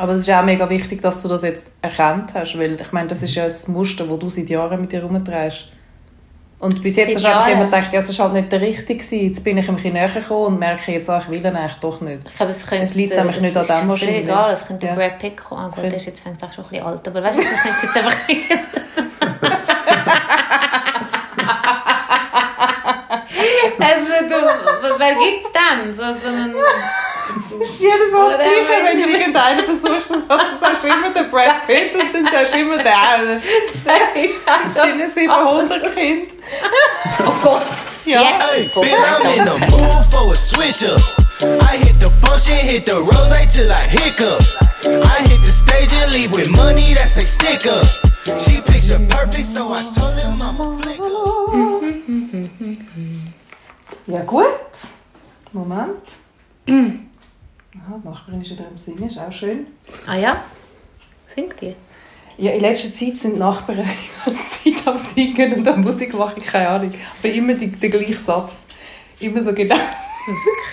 Aber es ist auch mega wichtig, dass du das jetzt erkannt hast, weil ich meine, das ist ja ein Muster, das du seit Jahren mit dir herumträgst. Und bis jetzt hast du einfach immer gedacht, ja, es ist halt nicht der richtige. Jetzt bin ich ein bisschen näher gekommen und merke jetzt auch, ich will ihn eigentlich doch nicht. Ich glaube, es, könnte, Es liegt nämlich nicht an ist dem wahrscheinlich. egal, es könnte Ja. Brad Pitt kommen. Also, der ist jetzt fängt auch schon ein bisschen alt. Aber weißt du, das ist jetzt einfach... also, du, wer gibt's denn? So, so einen... Ist jedes Mal das Gleiche, wenn du irgendeinen versuchst, dann sagst du immer den Brad Pitt und dann sagst du immer den. Der ist halt Das sind 700 Kinder. Oh Gott! Ja. Yes! Bitch, I'm in the mood for a switch up. I hit the function, hit the rose till I hiccup. I hit the stage and leave with money that's a stick up. She picture perfect, so I told him I'm a flick up. Ja, gut. Moment. Aha, die Nachbarin ist wieder am Singen, ist auch schön. Ah ja? Singt ihr? Ja, in letzter Zeit sind die Nachbarn die Zeit am Singen und am Musik machen, keine Ahnung. Aber immer die, der gleiche Satz. Immer so genau.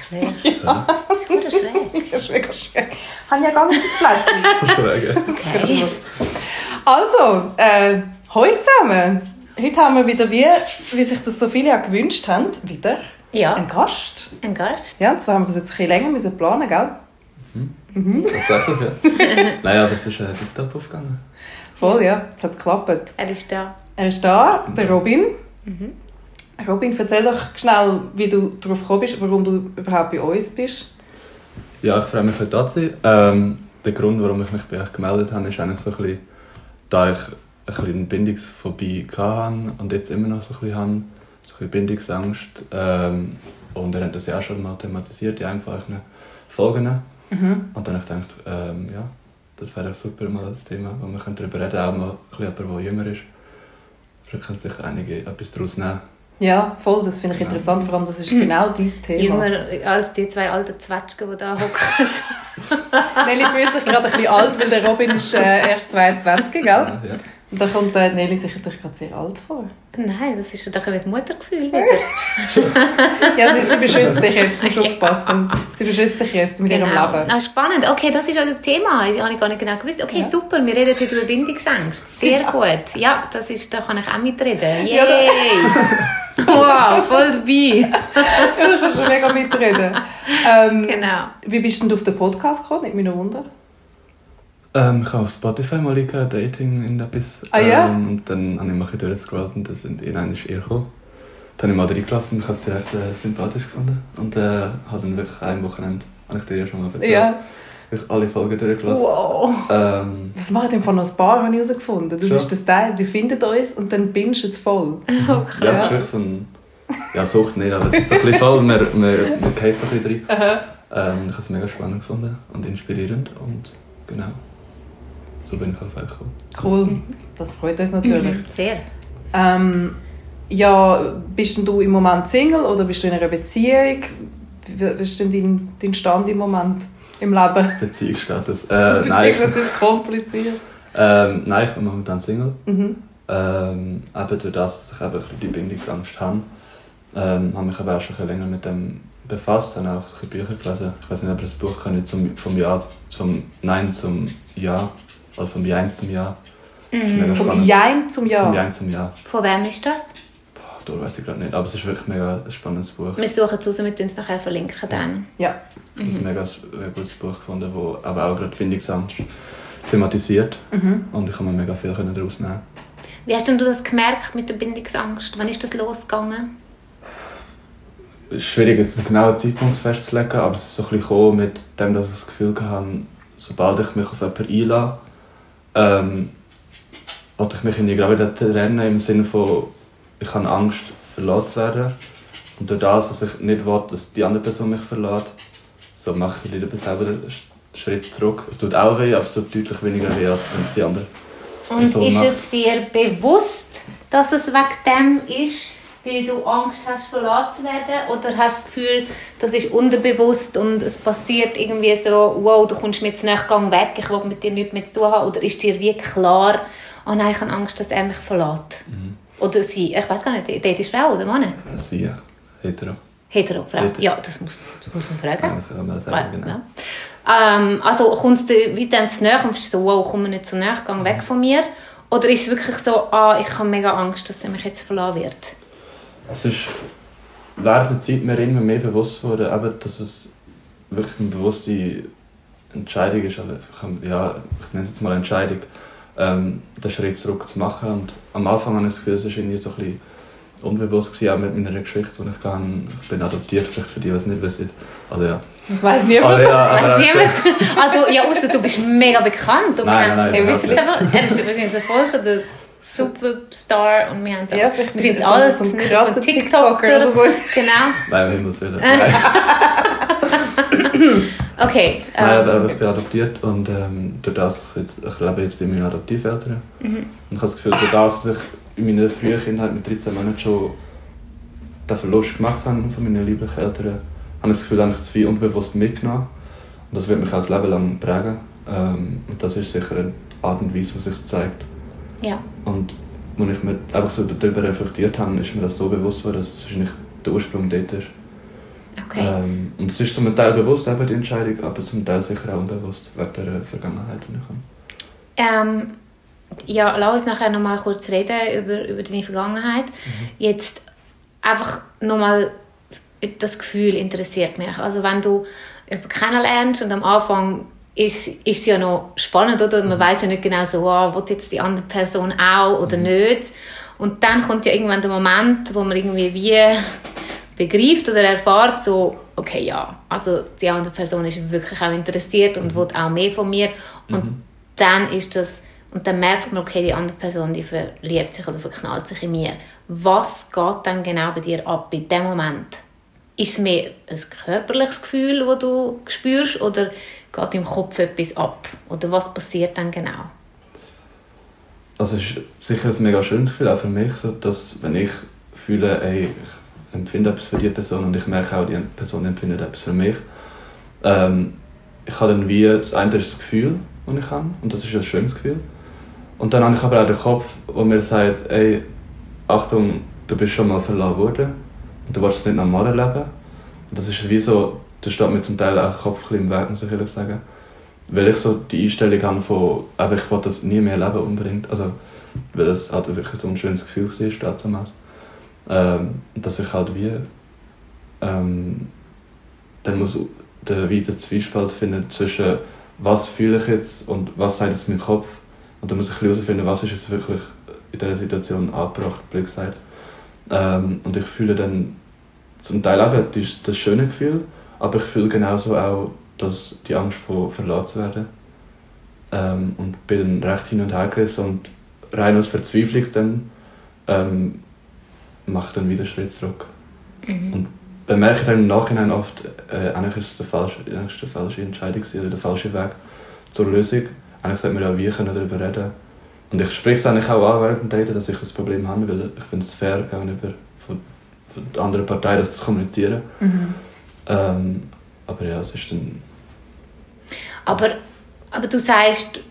Wirklich? Ja. Das ist gut oder schräg? Das ist mega schräg. Ich habe ja gar nicht das Plätzchen. Okay. Also, äh, heute zusammen. Heute haben wir wieder, wie, wie sich das so viele ja gewünscht haben, wieder Ja, einen Gast. ein Gast. Ja, und zwar haben wir das jetzt ein bisschen länger müssen planen, gell? Tatsächlich, ja. naja, das ist äh, tiptop aufgegangen. Voll, ja. Jetzt hat es geklappt. Er ist da. Er ist da, der Robin. Robin, erzähl doch schnell, wie du darauf gekommen bist, warum du überhaupt bei uns bist. Ja, ich freue mich, heute da zu sein. Ähm, der Grund, warum ich mich bei euch gemeldet habe, ist eigentlich so ein bisschen, da ich ein bisschen eine Bindungsphobie hatte und jetzt immer noch so ein bisschen habe, ein bisschen Bindungsangst. Ähm, und er hat das ja auch schon mal thematisiert in einem von euren Folgen. Und dann habe ich gedacht, ähm, ja, das wäre doch super mal das Thema, wo wir darüber reden auch mal ein bisschen jemand, der jünger ist. Da können sich einige etwas daraus nehmen. Ja, voll, das finde ich Ja. interessant, vor allem das ist genau dein Thema. Jünger als die zwei alten Zwetschgen, die da hocken. Nelly fühlt sich gerade ein bisschen alt, weil der Robin ist äh, erst 22, gell? Ja, ja. Und da kommt äh, Nelly sich natürlich gerade sehr alt vor. Nein, das ist doch mit Muttergefühl wieder. Ja, sie, sie beschützt dich jetzt, musst aufpassen. Sie beschützt dich jetzt mit ihrem Genau. Leben. Ah, spannend. Okay, das ist auch das Thema. Ich habe gar nicht genau gewusst. Okay, super. Wir reden heute über Bindungsängste. Sehr gut. Ja, das ist, da kann ich auch mitreden. Ja, Yay! wow, voll dabei. Ja, da kannst du mega mitreden. Ähm, Genau. Wie bist denn du auf den Podcast gekommen? Nicht mich noch wundern. Ähm, ich habe auf Spotify mal eingehört, Dating in etwas. Ah, ja? Ähm, und dann habe ich mal durchgescrollt und dann sind irgendwann ist ihr gekommen. Dann habe ich mal reingelassen und ich habe sie recht äh, sympathisch gefunden. Und äh, habe dann wirklich ein Wochenende, habe ich dir ja schon mal erzählt, Ja. wirklich alle Folgen durchgelassen. Wow. Ähm, Das macht im Fall noch ein paar, habe ich herausgefunden. Das Schon? ist das Teil, die findet uns und dann binged es voll. Oh, ja, es Ja. ist wirklich so ein... Ja, Sucht nicht, aber es ist so ein bisschen voll, man, man, man geht so ein bisschen rein. Ähm, ich habe es mega spannend gefunden und inspirierend und genau. So bin ich auf euch gekommen. Cool. Das freut uns natürlich. Sehr. Ähm, ja, bist denn du im Moment Single oder bist du in einer Beziehung? Wie ist denn dein, dein Stand im Moment im Leben? Beziehungsstatus. Äh, nein, ist kompliziert. ähm, nein, ich bin momentan Single. Mhm. Ähm, eben durch das, dass ich eben ein bisschen die Bindungsangst habe, ähm, habe mich aber auch schon ein länger mit dem befasst, habe auch ein Bücher gelesen. Ich weiß nicht, ob das Buch kennt, zum, vom Ja zum Nein zum Ja, oder vom Jein zum Ja. Das ist mega Vom. Jein zum Vom Ja. Jein zum Ja. Von wem ist das? Boah, da weiß ich gerade nicht, aber es ist wirklich mega ein spannendes Buch. Wir suchen es raus, wir tun es nachher verlinken dann. Ja. Ich habe ein mega ein gutes Buch gefunden, das aber auch gerade Bindungsangst thematisiert. Und ich habe mir mega viel können daraus nehmen. Wie hast denn du das gemerkt mit der Bindungsangst? Wann ist das losgegangen? Es ist schwierig, jetzt einen genauen Zeitpunkt festzulegen, aber es ist so ein bisschen gekommen mit dem, dass ich das Gefühl hatte, sobald ich mich auf jemanden einlasse, ähm, wollte ich mich gerade wieder trennen, im Sinne von, ich habe Angst, verlassen zu werden. Und durch das, dass ich nicht will, dass die andere Person mich verlässt, so mache ich lieber selber einen Schritt zurück. Es tut auch weh, aber es tut deutlich weniger weh, als wenn es die andere Und Person ist macht. es dir bewusst, dass es wegen dem ist, weil du Angst hast, verlassen zu werden? Oder hast du das Gefühl, das ist unterbewusst und es passiert irgendwie so, wow, du kommst mir jetzt nicht gang weg, ich will mit dir nichts mehr zu tun haben? Oder ist dir wie klar, oh nein, ich habe Angst, dass er mich verlässt? Mhm. Oder sie, ich weiß gar nicht, dort ist Frau oder Mann? Äh, Sie, ja. Hetero. Hetero, Frau. Hetero. Ja, das muss, das muss man fragen. Ja, das kann man sagen, genau. ja. Ähm, also kommt es dir wie dann zu nahe und bist du so, wow, komm mir nicht zu nahe, geh weg von mir? Oder ist es wirklich so, ah, ich habe mega Angst, dass er mich jetzt verlassen wird? Es ist während der Zeit mir immer mehr bewusst geworden, eben, dass es wirklich eine bewusste Entscheidung ist. Also ich, ja, ich nenne es jetzt mal Entscheidung, ähm, den Schritt zurück zu machen. Und am Anfang habe ich das Gefühl, es war irgendwie so ein bisschen unbewusst, gewesen, auch mit meiner Geschichte, die ich kann. Ich bin adoptiert, vielleicht für die, die es nicht wissen. Also ja. Das weiß niemand. Aber ja, Das aber, weiss niemand. Ah, du, ja, ausser du bist mega bekannt. Und Nein, wir nein, nein, wir überhaupt wissen jetzt einfach, er ist wahrscheinlich der Superstar und wir haben Ja, wir sind alle so ein nicht krasser von TikToker oder so. Genau. Nein, um Himmels Willen. Nein, Okay. Nein, Ähm, aber aber ich bin adoptiert und ähm, durch das, ich, jetzt, ich lebe jetzt bei meinen Adoptiveltern. Mhm. Und ich habe das Gefühl, durch das, dass ich in meiner frühen Kindheit mit 13 Monaten schon den Verlust gemacht habe von meinen lieblichen Eltern, habe ich das Gefühl, habe ich das viel unbewusst mitgenommen. Und das wird mich auch das Leben lang prägen. Ähm, und das ist sicher eine Art und Weise, was sich zeigt. Ja. Und als ich mir einfach so darüber reflektiert habe, ist mir das so bewusst geworden, dass es wahrscheinlich der Ursprung dort ist. Okay. Ähm, und es ist zum Teil bewusst, eben die Entscheidung, aber zum Teil sicher auch unbewusst, wegen der Vergangenheit, die ich habe. Ähm, ja, lass uns nachher noch mal kurz reden über, über deine Vergangenheit. Jetzt einfach noch mal das Gefühl interessiert mich. Also wenn du jemanden kennenlernst und am Anfang ist, ist ja noch spannend, oder? Man weiß ja nicht genau so, ah, will jetzt die andere Person auch oder nicht. Und dann kommt ja irgendwann der Moment, wo man irgendwie wie begreift oder erfährt, so, okay, ja, also die andere Person ist wirklich auch interessiert und will auch mehr von mir. Und dann ist das, und dann merkt man, okay, die andere Person, die verliebt sich oder verknallt sich in mir. Was geht dann genau bei dir ab in dem Moment? Ist es mehr ein körperliches Gefühl, das du spürst, oder geht im Kopf etwas ab? Oder was passiert dann genau? Es ist sicher ein mega schönes Gefühl, auch für mich, so, dass wenn ich fühle, ey, ich empfinde etwas für die Person und ich merke auch, die Person empfindet etwas für mich. Ähm, ich habe dann wie, das eine ist das Gefühl, das ich habe, und das ist ein schönes Gefühl. Und dann habe ich aber auch den Kopf, der mir sagt, ey, Achtung, du bist schon mal verlassen worden und du willst es nicht normal erleben. Und das ist wie so, das steht mir zum Teil auch Kopf im Weg, muss ich ehrlich sagen. Weil ich so die Einstellung habe von, aber ich will das nie mehr erleben unbedingt. Also, weil das halt wirklich so ein schönes Gefühl war, damals. Ähm, dass ich halt wie, ähm, dann muss der wieder Zwiespalt finden zwischen was fühle ich jetzt und was sagt jetzt mein Kopf. Und dann muss ich herausfinden, was ist jetzt wirklich in dieser Situation angebracht, blöd gesagt. Ähm, und ich fühle dann zum Teil eben das, das schöne Gefühl, aber ich fühle genauso auch dass die Angst vor verlassen zu werden. Ähm, und bin dann recht hin und her gerissen und rein aus Verzweiflung dann ähm, mache dann wieder einen Schritt zurück. Und bemerke dann im Nachhinein oft, äh, eigentlich ist es der falsche, eigentlich die falsche Entscheidung oder der falsche Weg zur Lösung. Eigentlich sollte man ja wie können darüber reden. Und ich spreche es eigentlich auch an während dem Daten, dass ich das Problem habe, weil ich finde es fair gegenüber von, von der anderen Partei, das zu kommunizieren. Ähm, aber ja, es ist dann Aber, aber du sagst,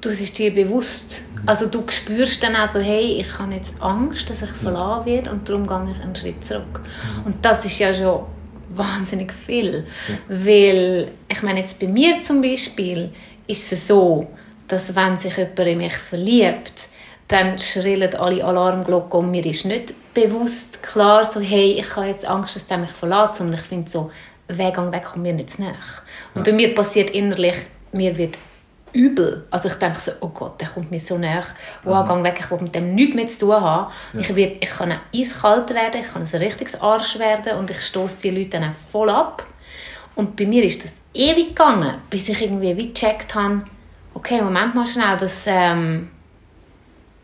du bist dir bewusst. Also du spürst dann auch so, hey, ich habe jetzt Angst, dass ich verlassen werde und darum gehe ich einen Schritt zurück. Und das ist ja schon wahnsinnig viel. Weil, ich meine jetzt bei mir zum Beispiel, ist es so, dass wenn sich jemand in mich verliebt, dann schrillen alle Alarmglocken und mir ist nicht bewusst klar so, hey, ich habe jetzt Angst, dass der mich verlässt, sondern ich finde so, Weggang weg kommt mir nicht zu nahe. Und bei mir passiert innerlich, mir wird übel. Also ich denke so, oh Gott, der kommt mir so nahe. Wow, gang weg, ich will mit dem nichts mehr zu tun haben. Ich, werd, ich kann auch eiskalt werden, ich kann ein richtiges Arsch werden und ich stoße die Leute dann auch voll ab. Und bei mir ist das ewig gegangen, bis ich irgendwie wie gecheckt habe, okay, Moment mal schnell, das, ähm,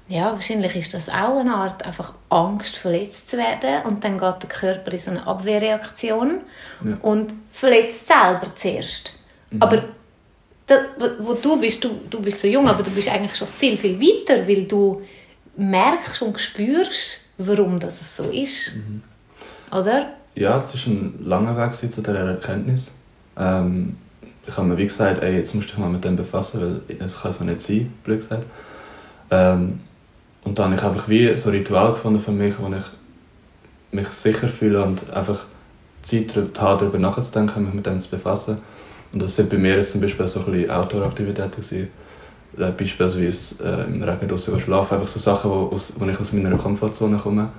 ja, wahrscheinlich ist das auch eine Art einfach Angst, verletzt zu werden und dann geht der Körper in so eine Abwehrreaktion Ja. und verletzt selber zuerst. Aber da, wo, du bist, du, du bist so jung, aber du bist eigentlich schon viel, viel weiter, weil du merkst und spürst, warum das so ist. Oder? Ja, es war ein langer Weg zu dieser Erkenntnis. Ähm, ich habe mir wie gesagt, ey, jetzt musst du dich mal mit dem befassen, weil es kann so nicht sein, blöd gesagt. Ähm, und dann habe ich einfach wie so ein Ritual gefunden für mich, wo ich mich sicher fühle und einfach Zeit habe, darüber nachzudenken, mich mit dem zu befassen. Und das sind bei mir jetzt zum Beispiel so ein Outdoor-Aktivitäten gewesen. Äh, Beispielsweise äh, im Regen draussen schlafen, einfach so Sachen, wo, aus, wo ich aus meiner Komfortzone komme.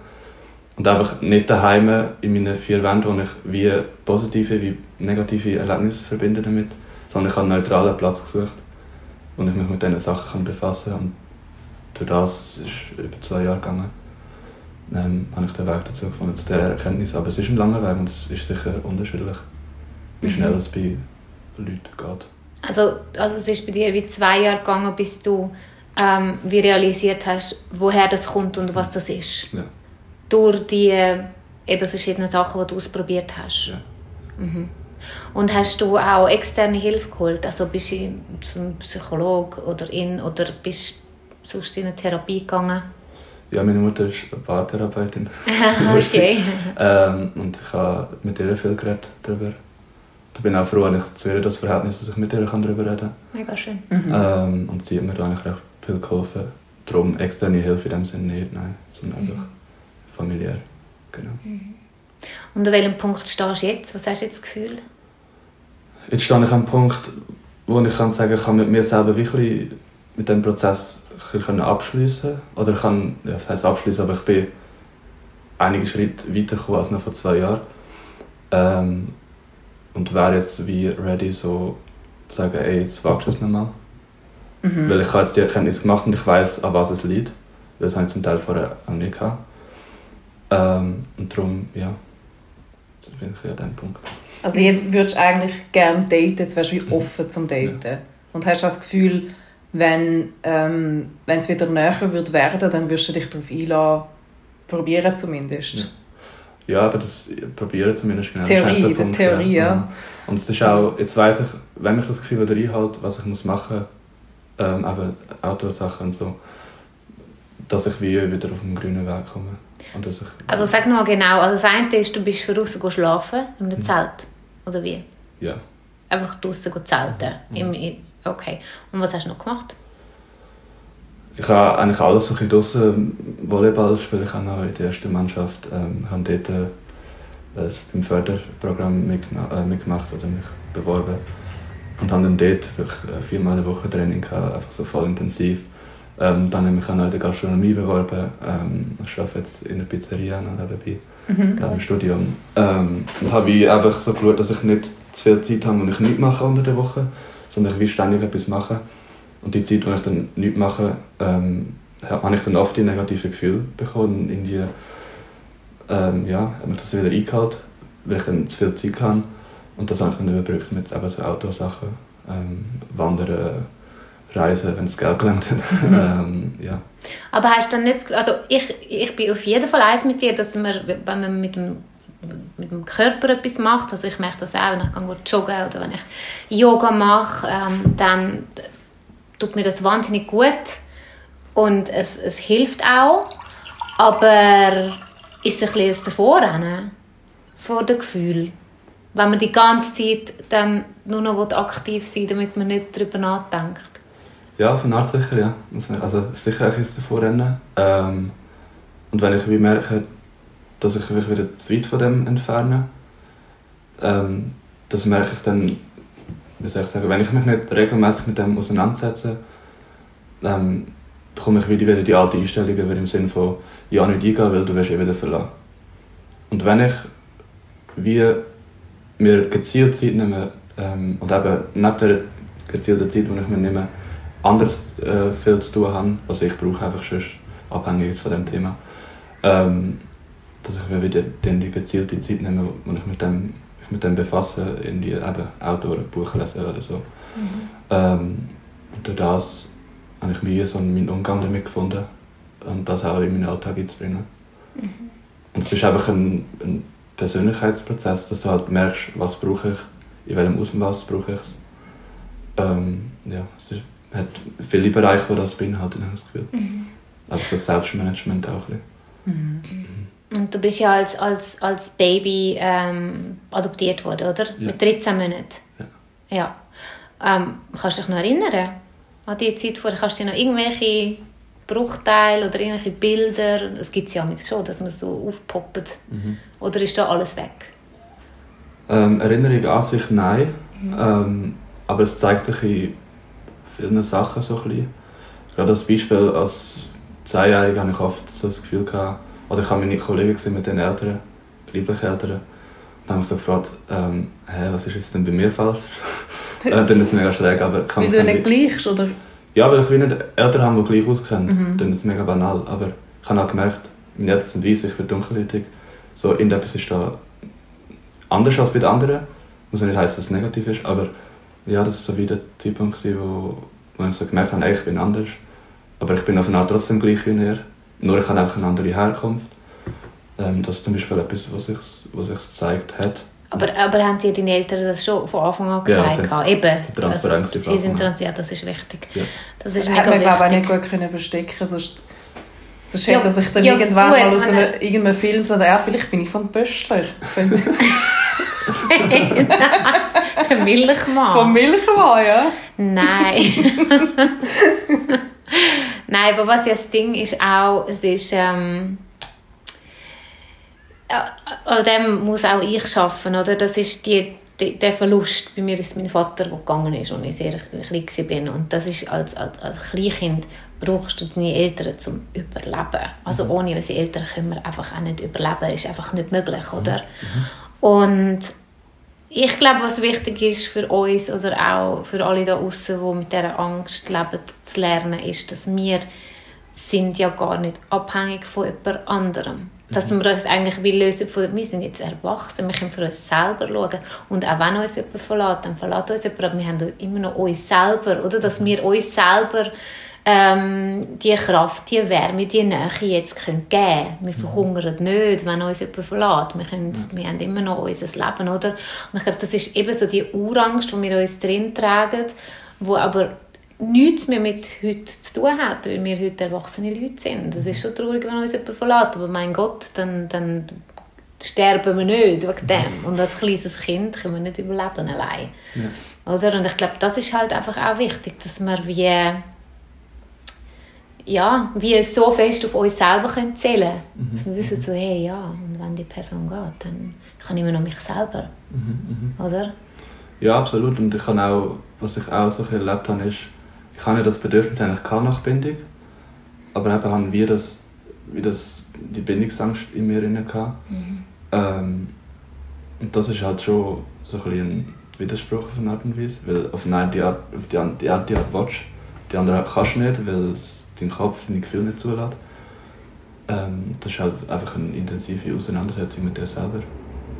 Und einfach nicht daheim in meinen vier Wänden, wo ich wie positive wie negative Erlebnisse verbinde damit, sondern ich habe einen neutralen Platz gesucht, wo ich mich mit diesen Sachen befassen kann. Und durch das ist es über zwei Jahre gegangen, ähm, habe ich den Weg dazu gefunden, zu dieser Erkenntnis. Aber es ist ein langer Weg und es ist sicher unterschiedlich, wie schnell es bei Leuten geht. Also, also es ist bei dir wie zwei Jahre gegangen, bis du ähm, wie realisiert hast, woher das kommt und was das ist. Ja. Durch die äh, eben verschiedenen Sachen, die du ausprobiert hast. Ja. Und hast du auch externe Hilfe geholt? Also bist du zum Psychologen oder in oder bist du sonst in eine Therapie gegangen? Ja, meine Mutter ist eine Paartherapeutin. okay. ähm, und ich habe mit ihr viel geredet darüber. Ich bin auch froh, wenn ich zu ihr das Verhältnis, dass ich mit ihr kann darüber reden kann. Mega schön. Ähm, und sie hat mir da eigentlich recht viel geholfen. Darum externe Hilfe in dem Sinne nicht, nein, sondern einfach familiär. Genau. Und an welchem Punkt stehst du jetzt? Was hast du jetzt das Gefühl? Jetzt stehe ich an einem Punkt, wo ich kann sagen, ich kann mit mir selber wirklich mit dem Prozess bisschen abschließen. Oder ich kann, ja, was heisst abschließen, aber ich bin einige Schritte weitergekommen als noch vor zwei Jahren. Ähm, und wäre jetzt wie ready, so zu sagen, ey, jetzt wagst du es nochmal. Weil ich habe jetzt die Erkenntnis gemacht und ich weiß, an was es liegt. Das habe ich zum Teil vorher auch nicht gehabt. Ähm, und darum, ja, jetzt bin ich an dem Punkt. Also jetzt würdest du eigentlich gerne daten, jetzt wärst du wie offen zum Daten. Und hast das Gefühl, wenn ähm, wenn es wieder näher wird werden, dann wirst du dich darauf einlassen, probieren zumindest. Ja. Ja, aber das probieren zumindest genau. Theorie, das ist eigentlich der Theorie, ja. Und es ist auch, jetzt weiss ich, wenn mich das Gefühl wieder einhält, was ich muss machen muss, ähm, eben Outdoor-Sachen und so, dass ich wie wieder auf den grünen Weg komme. Und dass ich, Also sag noch mal genau. Also das eine ist, du bist draußen go schlafen, in einem Zelt. Oder wie? ja. Einfach draußen go zelten. Im, im, okay. Und was hast du noch gemacht? Ich habe eigentlich alles so ein bisschen draussen. Volleyball spiele ich auch noch in der ersten Mannschaft. Ähm, habe dort äh, beim Förderprogramm äh, mitgemacht, also mich beworben. Und habe dann dort wirklich äh, viermal in der Woche Training gehabt, einfach so voll intensiv. Ähm, dann habe ich mich auch noch in der Gastronomie beworben. Ähm, ich arbeite jetzt in der Pizzeria noch nebenbei, neben dem Studium. Ähm, und habe einfach so geschaut, dass ich nicht zu viel Zeit habe, wo ich nichts mache unter der Woche, sondern ich will ständig etwas machen. Und die Zeit, wo ich dann nichts mache, ähm, habe ich dann oft die negativen Gefühle bekommen. In die, ähm, ja, hat mich das wieder eingehalten, weil ich dann zu viel Zeit habe. Und das habe ich dann überbrückt mit eben so Outdoor-Sachen. Ähm, Wandern, Reisen, wenn es Geld gelangt hat. ähm, ja. Aber hast du dann nicht also ich, ich bin auf jeden Fall eins mit dir, dass man, wenn man mit dem, mit dem Körper etwas macht, also ich merke das auch, wenn ich gehe joggen oder wenn ich Yoga mache, ähm, dann tut mir das wahnsinnig gut und es, es hilft auch, aber ist ein bisschen ein Davorrennen vor dem Gefühl, wenn man die ganze Zeit dann nur noch aktiv sein will, damit man nicht darüber nachdenkt. Ja, von Art sicher, ja. Also sicher ein bisschen davor rennen. Ähm, und wenn ich merke, dass ich mich wieder zu weit von dem entferne, ähm, das merke ich dann, wie soll ich sagen, wenn ich mich nicht regelmäßig mit dem auseinandersetze, ähm, bekomme ich wieder, die alte Einstellung im Sinne von, ja, nicht eingehen, weil du wirst eh wieder verlassen. Und wenn ich wie mir gezielt Zeit nehme ähm, und eben neben der gezielten Zeit, die ich mir nehme, anderes äh, viel zu tun habe, was ich brauche, einfach sonst abhängig von dem Thema, ähm, dass ich mir wieder dann die gezielte Zeit nehme, wo ich mit dem, mich mit dem befasse, in die eben Autor, Buch lesen oder so. Ähm, und durch das habe ich mir so meinen Umgang damit gefunden und das auch in meinen Alltag einzubringen. Und es ist einfach ein, ein Persönlichkeitsprozess, dass du halt merkst, was brauche ich, in welchem Ausmaß brauche ich es. Ähm, ja, es ist, hat viele Bereiche, die das beinhalten, habe ich das Gefühl. Aber das Selbstmanagement auch ein bisschen. Und du bist ja als, als, als Baby ähm, adoptiert worden, oder? Ja. Mit 13 Monaten. Ja. Ja. Ähm, kannst du dich noch erinnern an die Zeit vorher? Kannst du dich noch irgendwelche Bruchteile oder irgendwelche Bilder, es gibt es ja schon, dass man so aufpoppt. Mhm. Oder ist da alles weg? Ähm, Erinnerung an sich, nein. Ähm, aber es zeigt sich in vielen Sachen so ein bisschen. Gerade als Beispiel, als Zehnjähriger habe ich oft so das Gefühl gehabt, oder ich habe meine Kollegen gesehen mit den Eltern, lieblichen Eltern, und habe mich so gefragt, ähm, hä, was ist jetzt denn bei mir falsch? dann ist es mega schräg, aber ich kann Weil du dann nicht gleichst, oder? Ja, weil ich nicht Eltern habe, die gleich aussehen. Mhm. Dann ist es mega banal. Aber ich habe auch gemerkt, meine Eltern sind weiss, ich bin dunkelhäutig. So, irgendetwas ist da anders als bei den anderen. Muss nicht heißen, dass es negativ ist, aber ja, das war so wie der Zeitpunkt, wo, wo ich so gemerkt habe, ey, ich bin anders. Aber ich bin auf eine Art trotzdem gleich wie er. Nur ich habe einfach eine andere Herkunft. Ähm, das ist zum Beispiel etwas, was sich was gezeigt hat. Aber, aber haben dir deine Eltern das schon von Anfang an Ja, gesagt? Ja, Eben. das ist transparent Also, sie sind an. transparent, das ist wichtig. Ja. Das ist Das mega hat man, glaube ich, auch nicht gut können verstecken sonst, sonst Ja, hätte sich dann ja, irgendwann gut, mal aus einem, irgendeinem Film so, ja, vielleicht bin ich von Böschler. Der Milchmann. Vom Milchmann, ja. Nein. Nein, aber was ja das Ding ist auch, es ist, ähm, ja, an dem muss auch ich arbeiten, oder? Das ist die, die, der Verlust. Bei mir ist mein Vater, der gegangen ist, als ich sehr klein war. Und das ist als, als, als Kleinkind brauchst du deine Eltern zum Überleben. Also ohne unsere Eltern können wir einfach auch nicht überleben. ist einfach nicht möglich, oder? Und ich glaube, was wichtig ist für uns oder auch für alle da außen, die mit dieser Angst leben, zu lernen, ist, dass wir sind ja gar nicht abhängig von jemand anderem. Dass wir uns eigentlich wie lösen von, wir sind jetzt erwachsen, wir können für uns selber schauen. Und auch wenn uns jemand verlässt, dann verlässt uns jemand, aber wir haben immer noch uns selber, oder? Dass wir uns selber ähm, die Kraft, die Wärme, die Nähe jetzt können geben können. Wir verhungern nicht, wenn uns jemand verlässt. Wir, können, wir haben immer noch unser Leben, oder? Und ich glaube, das ist eben so die Urangst, die wir uns drin tragen, wo aber nichts mehr mit heute zu tun hat, weil wir heute erwachsene Leute sind. Das ist schon traurig, wenn uns jemand verlässt, aber mein Gott, dann, dann sterben wir nicht wegen dem. Und als kleines Kind können wir nicht überleben allein. Oder? Und ich glaube, das ist halt einfach auch wichtig, dass wir wie ja, wie so fest auf uns selber können zählen können. Dass wir wissen, so, hey, ja, und wenn die Person geht, dann kann ich immer noch mich selber. Oder? Ja, absolut. Und ich kann auch, was ich auch so erlebt habe, ist, ich habe ja das Bedürfnis eigentlich keine nach Bindung, aber eben haben wir das, wie das, die Bindungsangst in mir drin gehabt. Ähm, und das ist halt schon so ein, ein Widerspruch auf eine Art und Weise, weil auf eine Art, die Art, auf die, die Art, die Art willst, die andere kannst du nicht, weil es dein Kopf deine Gefühle nicht zulässt. Ähm, das ist halt einfach eine intensive Auseinandersetzung mit dir selber.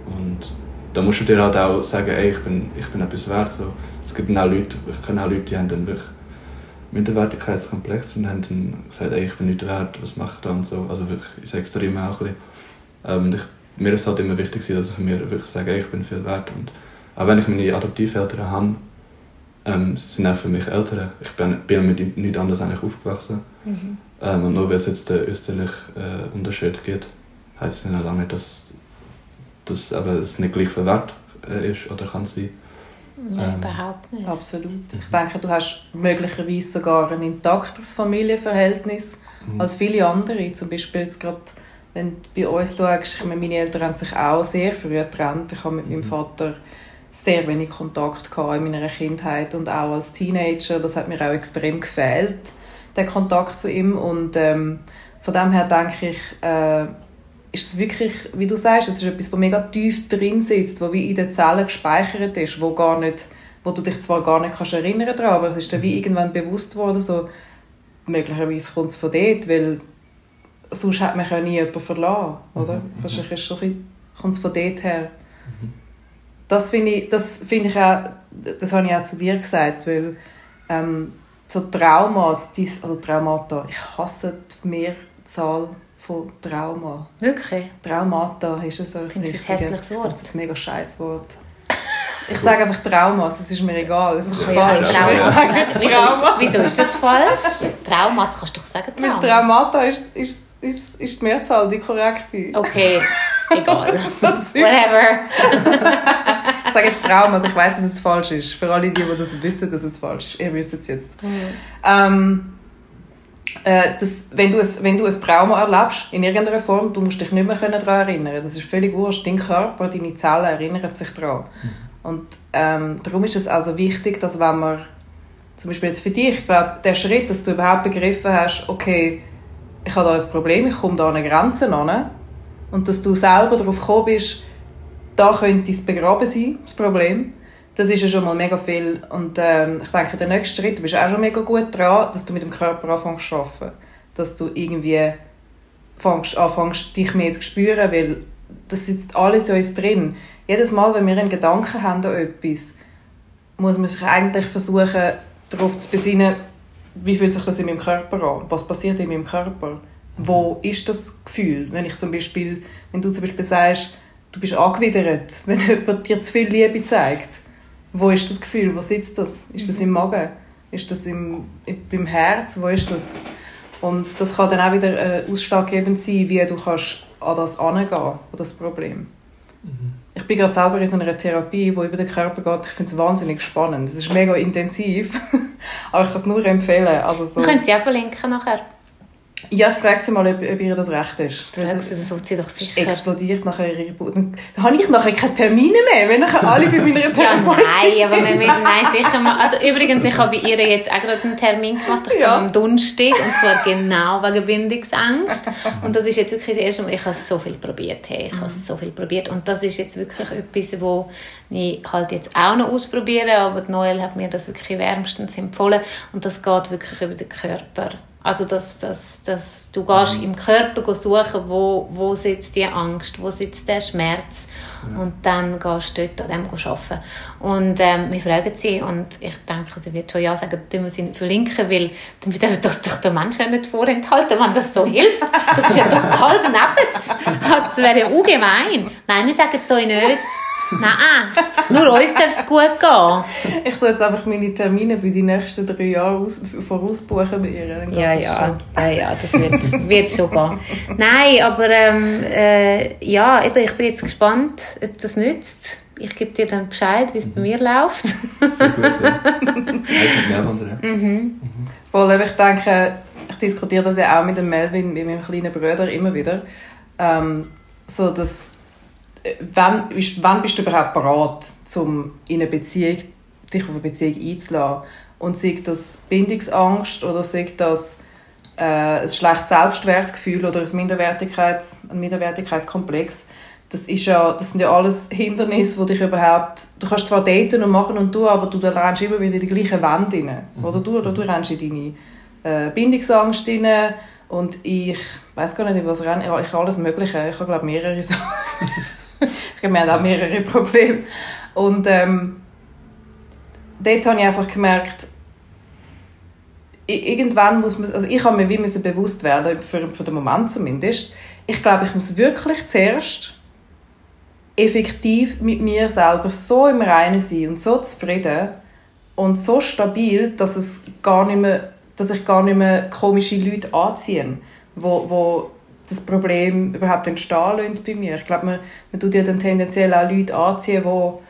Und da musst du dir halt auch sagen, ey, ich bin, ich bin etwas wert. So. Es gibt auch Leute, ich kenne auch Leute, die haben dann wirklich Minderwertigkeitskomplex und haben dann gesagt, ey, ich bin nicht wert, was mache ich da und so. Also wirklich, dir immer auch ein bisschen. Ähm, ich, mir ist halt immer wichtig, dass ich mir wirklich sage, ey, ich bin viel wert. Und auch wenn ich meine Adoptiveltern habe, ähm, sind auch für mich Eltern. Ich bin, bin mit nichts anderes eigentlich aufgewachsen. Ähm, und nur weil es jetzt den österlichen äh, Unterschied gibt, heisst es noch lange nicht, dass, dass aber es nicht gleich viel wert äh, ist oder kann sein. Nein, Ähm, überhaupt nicht. Absolut. Ich denke, du hast möglicherweise sogar ein intakteres Familienverhältnis als viele andere. Zum Beispiel jetzt gerade, wenn du bei uns schaust, ich meine, meine Eltern haben sich auch sehr früh getrennt. Ich habe mit meinem Vater sehr wenig Kontakt gehabt in meiner Kindheit und auch als Teenager. Das hat mir auch extrem gefehlt, der Kontakt zu ihm. Und ähm, von dem her denke ich, äh, ist es wirklich, wie du sagst, es ist etwas, was mega tief drin sitzt, wo wie in den Zellen gespeichert ist, wo gar nicht, wo du dich zwar gar nicht kannst erinnern daran, aber es ist dir wie irgendwann bewusst worden, so möglicherweise kommt es von dort, weil sonst hat man ja nie jemanden verlassen, oder? Wahrscheinlich ist es so kommt es von dort her. Das finde ich, das finde ich auch, das habe ich auch zu dir gesagt, weil ähm, so Traumas, dies, also Traumata, ich hasse die Mehrzahl von Trauma. Wirklich? Traumata ist so ein Findest richtige- hässliches Wort? Das ist ein mega scheiß Wort. Ich sage einfach Traumas, es ist mir egal, es ist Oh Ja, falsch. Sage Wieso ist, wieso ist das falsch? Traumas, kannst du doch sagen Traumas. Traumata ist, ist, ist, ist die Mehrzahl, die korrekte. Okay, egal. Whatever. Ich sage jetzt Traumas, ich weiß, dass es falsch ist. Für alle, die, die das wissen, dass es falsch ist. Ihr wisst es jetzt. Ähm, äh, das, wenn, du ein, wenn du ein Trauma erlebst, in irgendeiner Form, du musst dich nicht mehr können daran erinnern. Das ist völlig wurscht. Dein Körper, deine Zellen erinnern sich daran. Und ähm, darum ist es also wichtig, dass wenn man, zum Beispiel jetzt für dich, ich glaube, der Schritt, dass du überhaupt begriffen hast, okay, ich habe da ein Problem, ich komme da an eine Grenze an und dass du selber darauf gekommen bist, da könnte es begraben sein, das Problem, das ist ja schon mal mega viel. Und ähm, ich denke, der nächste Schritt, du bist auch schon mega gut dran, dass du mit dem Körper anfängst zu arbeiten. Dass du irgendwie fängst, anfängst, dich mehr zu spüren, weil das sitzt alles in uns drin. Jedes Mal, wenn wir einen Gedanken haben an etwas, muss man sich eigentlich versuchen, darauf zu besinnen, wie fühlt sich das in meinem Körper an? Was passiert in meinem Körper? Wo ist das Gefühl? Wenn ich zum Beispiel, wenn du zum Beispiel sagst, du bist angewidert, wenn jemand dir zu viel Liebe zeigt, wo ist das Gefühl? Wo sitzt das? Ist das im Magen? Ist das im, beim Herz? Wo ist das? Und das kann dann auch wieder äh, ausschlaggebend sein, wie du kannst an das angehen, an das Problem. Mhm. Ich bin gerade selber in so einer Therapie, die über den Körper geht. Ich finde es wahnsinnig spannend. Es ist mega intensiv, aber ich kann es nur empfehlen. Also so, Wir können sie auch verlinken nachher. Ja, ich frage sie mal, ob, ob ihr das recht ist. Frag sie, das sie doch sicher. explodiert nachher ihre Geburt. Dann habe ich nachher keine Termine mehr, wenn nachher alle bei meiner Ja, Therapeutin nein, aber wir müssen, nein, sicher mal. Also übrigens, ich habe bei ihr jetzt auch gerade einen Termin gemacht, ich Ja. am Donnerstag, und zwar genau wegen Bindungsangst. Und das ist jetzt wirklich das erste Mal, ich habe so viel probiert, hey, ich habe so viel probiert. Und das ist jetzt wirklich etwas, wo ich halt jetzt auch noch ausprobiere, aber Noel hat mir das wirklich wärmstens empfohlen. Und das geht wirklich über den Körper. Also, dass, dass, dass du gehst im Körper suchen, wo, wo sitzt die Angst, wo sitzt der Schmerz und dann gehst du dort an dem arbeiten. Und ähm, wir fragen sie und ich denke, sie wird schon ja sagen, tun wir sie verlinken, weil dann dürfen das doch der Mensch nicht vorenthalten, wenn das so hilft. Das ist ja total daneben. Das wäre ja ungemein. Nein, wir sagen es euch nicht. Nein, nur uns darf es gut gehen. Ich tue jetzt einfach meine Termine für die nächsten drei Jahre aus, vorausbuchen bei ihr. Ja, ja, ja, ja, das wird, wird schon gehen. Nein, aber ähm, äh, ja, eben, ich bin jetzt gespannt, ob das nützt. Ich gebe dir dann Bescheid, wie es bei mir läuft. Sehr gut, ja. Voll, aber ich denke, ich diskutiere das ja auch mit dem Melvin, mit meinem kleinen Bruder, immer wieder. Ähm, so, dass, wann, ist, wann bist du überhaupt bereit, um in eine Beziehung, dich auf eine Beziehung einzulassen? Und sei das Bindungsangst oder sei das äh, ein schlechtes Selbstwertgefühl oder ein, Minderwertigkeits, ein Minderwertigkeitskomplex, das, ist ja, das sind ja alles Hindernisse, die dich überhaupt... Du kannst zwar daten und machen und tun, aber du rennst immer wieder in die gleiche Wand rein. Oder du, oder du rennst in deine äh, Bindungsangst rein und ich weiß gar nicht, was renne. Ich habe alles Mögliche. Ich habe, glaube mehrere Sachen. wir haben auch mehrere Probleme. Und ähm, dort habe ich einfach gemerkt, irgendwann muss man, also ich habe mir wie müssen bewusst werden, für, für den Moment zumindest, ich glaube, ich muss wirklich zuerst effektiv mit mir selber so im Reinen sein und so zufrieden und so stabil, dass es gar nicht mehr, dass ich gar nicht mehr komische Leute anziehe, wo, wo das Problem überhaupt entstehen lassen bei mir. Ich glaube, man, man tut ja dann tendenziell auch Leute anziehen, wo,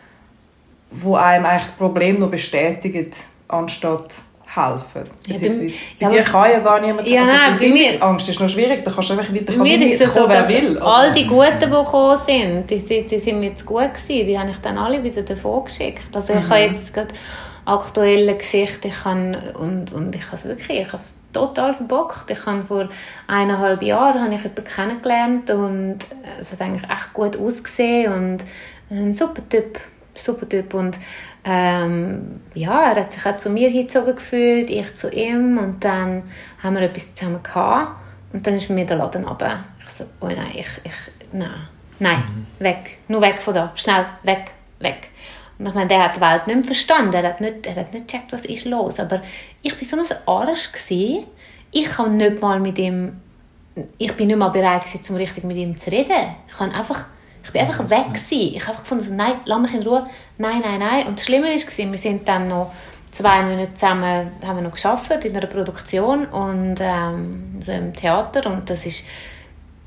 wo einem eigentlich das Problem noch bestätigen, anstatt helfen. Ja, Beziehungsweise, bei- dir kann ja gar niemand... Ja, also nein, bei bei mir- Bindungsangst ist noch schwierig, da kannst du einfach weiter Bei mir ist es so, kommen, dass will. Also, all die Guten, die gekommen sind, die, sind- die sind mir zu gut gewesen. Die habe ich dann alle wieder davon geschickt. Also ich habe jetzt gerade aktuelle Geschichte, ich habe, und, und ich habe es wirklich, ich habe es total verbockt. Ich habe vor eineinhalb Jahren habe ich jemanden kennengelernt und es hat eigentlich echt gut ausgesehen und ein super Typ, super Typ. Und ähm, ja, er hat sich auch zu mir hingezogen gefühlt, ich zu ihm. Und dann haben wir etwas zusammen gehabt. Und dann ist mir der Laden runter. Ich so, oh nein, ich, ich, nein, nein, weg, nur weg von da, schnell, weg, weg. Und ich meine, der hat die Welt nicht mehr verstanden, er hat nicht, er hat nicht gecheckt, was ist los, aber ich war so ein Arsch, gewesen. ich kann nicht mal mit ihm, ich bin nicht mal bereit gewesen, um richtig mit ihm zu reden. Ich kann einfach, ich bin einfach weg gewesen. Ich habe einfach gefunden, nein, lass mich in Ruhe, nein, nein, nein. Und das Schlimme war, wir sind dann noch zwei Monate zusammen haben wir noch geschafft in einer Produktion und ähm, so im Theater und das ist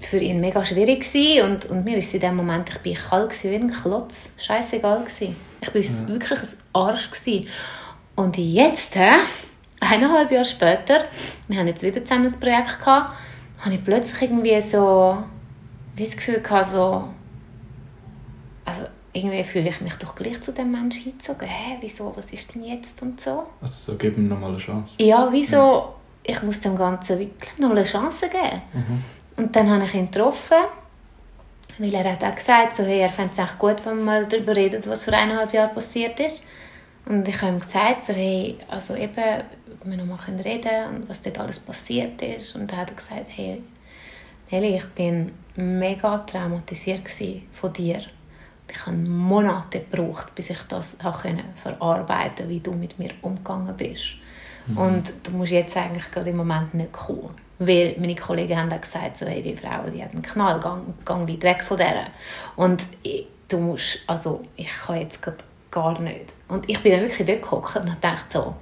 für ihn mega schwierig gewesen. und, und mir ist in dem Moment, ich bin kalt wie ein Klotz, scheißegal gewesen. Ich bin wirklich ein Arsch gewesen. Und jetzt, hä, eineinhalb Jahre später, wir haben jetzt wieder zusammen ein Projekt gehabt, habe ich plötzlich irgendwie so, wie das Gefühl gehabt, so, also irgendwie fühle ich mich doch gleich zu dem Menschen hingezogen. Hä, wieso, was ist denn jetzt und so? Also so, gib ihm nochmal eine Chance. Ja, wieso, ich muss dem Ganzen wirklich noch eine Chance geben. Und dann habe ich ihn getroffen, weil er hat auch gesagt, so, hey, er fände es echt gut, wenn wir mal darüber reden, was vor eineinhalb Jahren passiert ist. Und ich habe ihm gesagt, so, hey, also eben, wir noch mal können reden und was dort alles passiert ist. Und dann hat er gesagt, hey, Nelly, ich bin mega traumatisiert von dir. Ich habe Monate gebraucht, bis ich das verarbeiten wie du mit mir umgegangen bist. Und du musst jetzt eigentlich gerade im Moment nicht kommen. Weil meine Kollegen haben auch gesagt, so, hey, die Frau die hat einen Knall, gang, gang weit weg von der. Und ich, du musst, also ich kann jetzt gerade gar nicht. Und ich bin dann wirklich dort gehockt und habe gedacht so,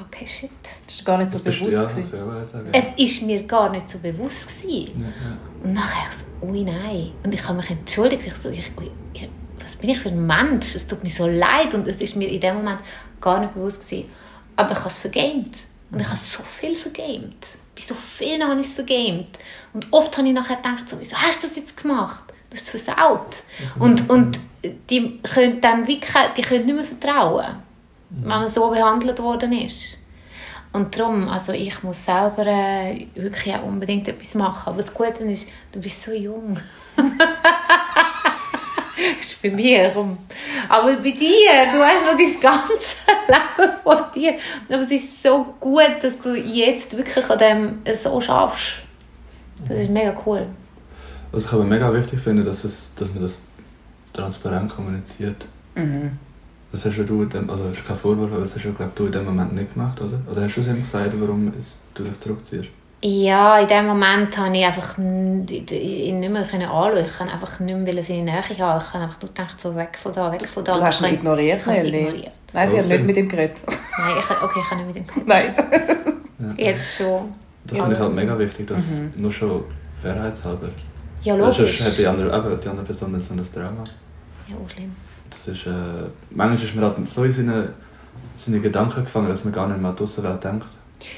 okay, shit. Das war gar nicht so Das bist bewusst. ja, sagen. Es ist mir gar nicht so bewusst gewesen. Ja, ja. Und nachher ich so, ui nein. Und ich habe mich entschuldigt. Ich so, ich, ui, ich, was bin ich für ein Mensch? Es tut mir so leid. Und es ist mir in dem Moment gar nicht bewusst gewesen. Aber ich habe es vergamed. Und ich habe so viel vergamed. Bei so vielen habe ich es vergamed. Und oft habe ich nachher gedacht, so, wieso hast du das jetzt gemacht? Du hast es versaut. Und, und die können dann wie, die können nicht mehr vertrauen, wenn man so behandelt worden ist. Und darum, also ich muss selber äh, wirklich auch unbedingt etwas machen. Aber das Gute ist, du bist so jung. das ist bei mir rum. Aber bei dir, du hast noch dein ganze Leben vor dir. Aber es ist so gut, dass du jetzt wirklich an dem so schaffst. Das ist mega cool. Was ich aber mega wichtig finde, dass, es, dass man das transparent kommuniziert. Das hast ja du, in dem, also das ist kein Vorwurf, aber das hast ja, glaub, du in dem Moment nicht gemacht, oder? Oder hast du es ihm gesagt, warum du dich zurückziehst? Ja, in dem Moment habe ich einfach ihn nicht mehr können anschauen. Ich kann einfach nicht mehr seine Nähe haben. Ich habe einfach nur gedacht, so weg von da, weg von da. Du hast ihn ignoriert, ignoriert. Nein, sie hat nicht mit ihm geredet. Nein, ich, okay, ich habe nicht mit ihm geredet. Nein. Jetzt schon. Das Ja, finde ich halt mega wichtig, dass nur schon fairheitshalber. Ja, Weil Sonst logisch. hat die andere, einfach die andere Person nicht so ein Drama. Ja, auch schlimm. Das ist, äh, manchmal ist man halt so in seine, seine Gedanken gefangen, dass man gar nicht mehr an die Aussenwelt denkt.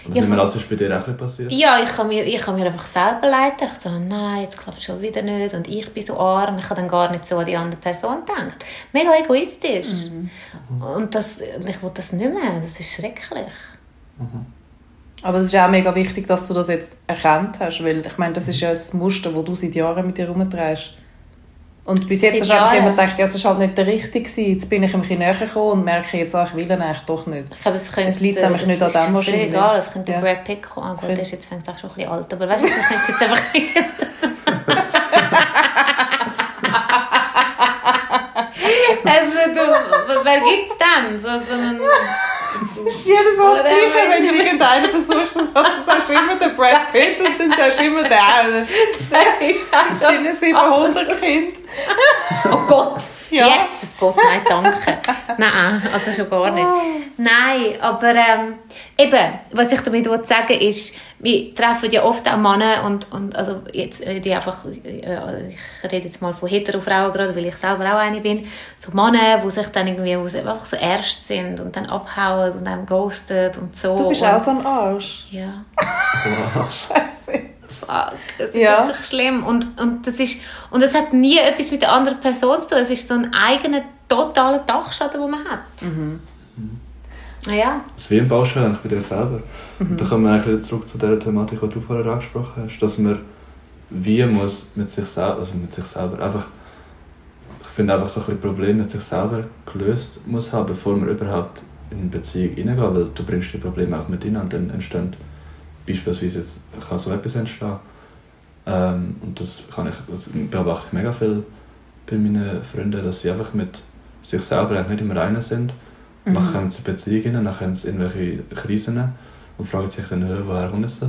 Und Ja, das ist bei dir auch passiert. Ja, ich kann mir, ich kann mir einfach selber leiten. Ich so, nein, jetzt klappt es schon wieder nicht und ich bin so arm. Ich habe dann gar nicht so an die andere Person gedacht. Mega egoistisch. Und das, und ich will das nicht mehr. Das ist schrecklich. Aber es ist auch mega wichtig, dass du das jetzt erkannt hast, weil ich meine, das ist ja ein Muster, das du seit Jahren mit dir herumträgst. Und bis jetzt hast du einfach immer gedacht, ja, es ist halt nicht der Richtige. Jetzt bin ich ein bisschen näher gekommen und merke jetzt, ah, ich will ihn eigentlich doch nicht. Ich glaube, es, könnte, Es liegt nämlich nicht an dem wahrscheinlich. egal, es könnte Ja. Brad Pitt kommen. Also, der ist jetzt fängt auch schon ein bisschen alt. Aber weißt du, ich könnte jetzt einfach... also, du, wer gibt's denn? So, so einen... Das ist jedes Mal das Gleiche, wenn du irgendeinen versuchst, dann sagst du immer den Brad Pitt und dann sagst du immer den. Der ist halt sind 700 Kinder. Oh Gott! Ja. Yes, Gott, nein, danke. nein, also schon gar nicht. Nein, aber ähm, eben, was ich damit will sagen ist, wir treffen ja oft auch Männer und, und also jetzt rede ich einfach, äh, ich rede jetzt mal von hetero Frauen gerade, weil ich selber auch eine bin, so Männer, die sich dann irgendwie, wo sie einfach so erst sind und dann abhauen und dann ghostet und so. Du bist und, auch so ein Arsch. Ja. Scheiße. Fuck, das ist Ja. wirklich schlimm. Und, und, das ist, und das hat nie etwas mit der anderen Person zu tun. Es ist so ein eigener, totaler Dachschaden, den man hat. Ah Ja, Das ist wie im Baustelle eigentlich bei dir selber. Und da kommen wir eigentlich zurück zu der Thematik, die du vorher angesprochen hast, dass man wie muss mit sich selber, also mit sich selber einfach, ich finde einfach so ein bisschen Probleme mit sich selber gelöst muss haben, bevor man überhaupt in eine Beziehung reingeht, weil du bringst die Probleme auch mit rein und dann entstehen beispielsweise jetzt kann so etwas entstehen. Ähm, und das kann ich, das beobachte ich mega viel bei meinen Freunden, dass sie einfach mit sich selber eigentlich nicht immer einer sind. Mhm. Kommen sie in Beziehungen, dann sie irgendwelche Krisen und fragen sich dann, «Hä, woher kommt das?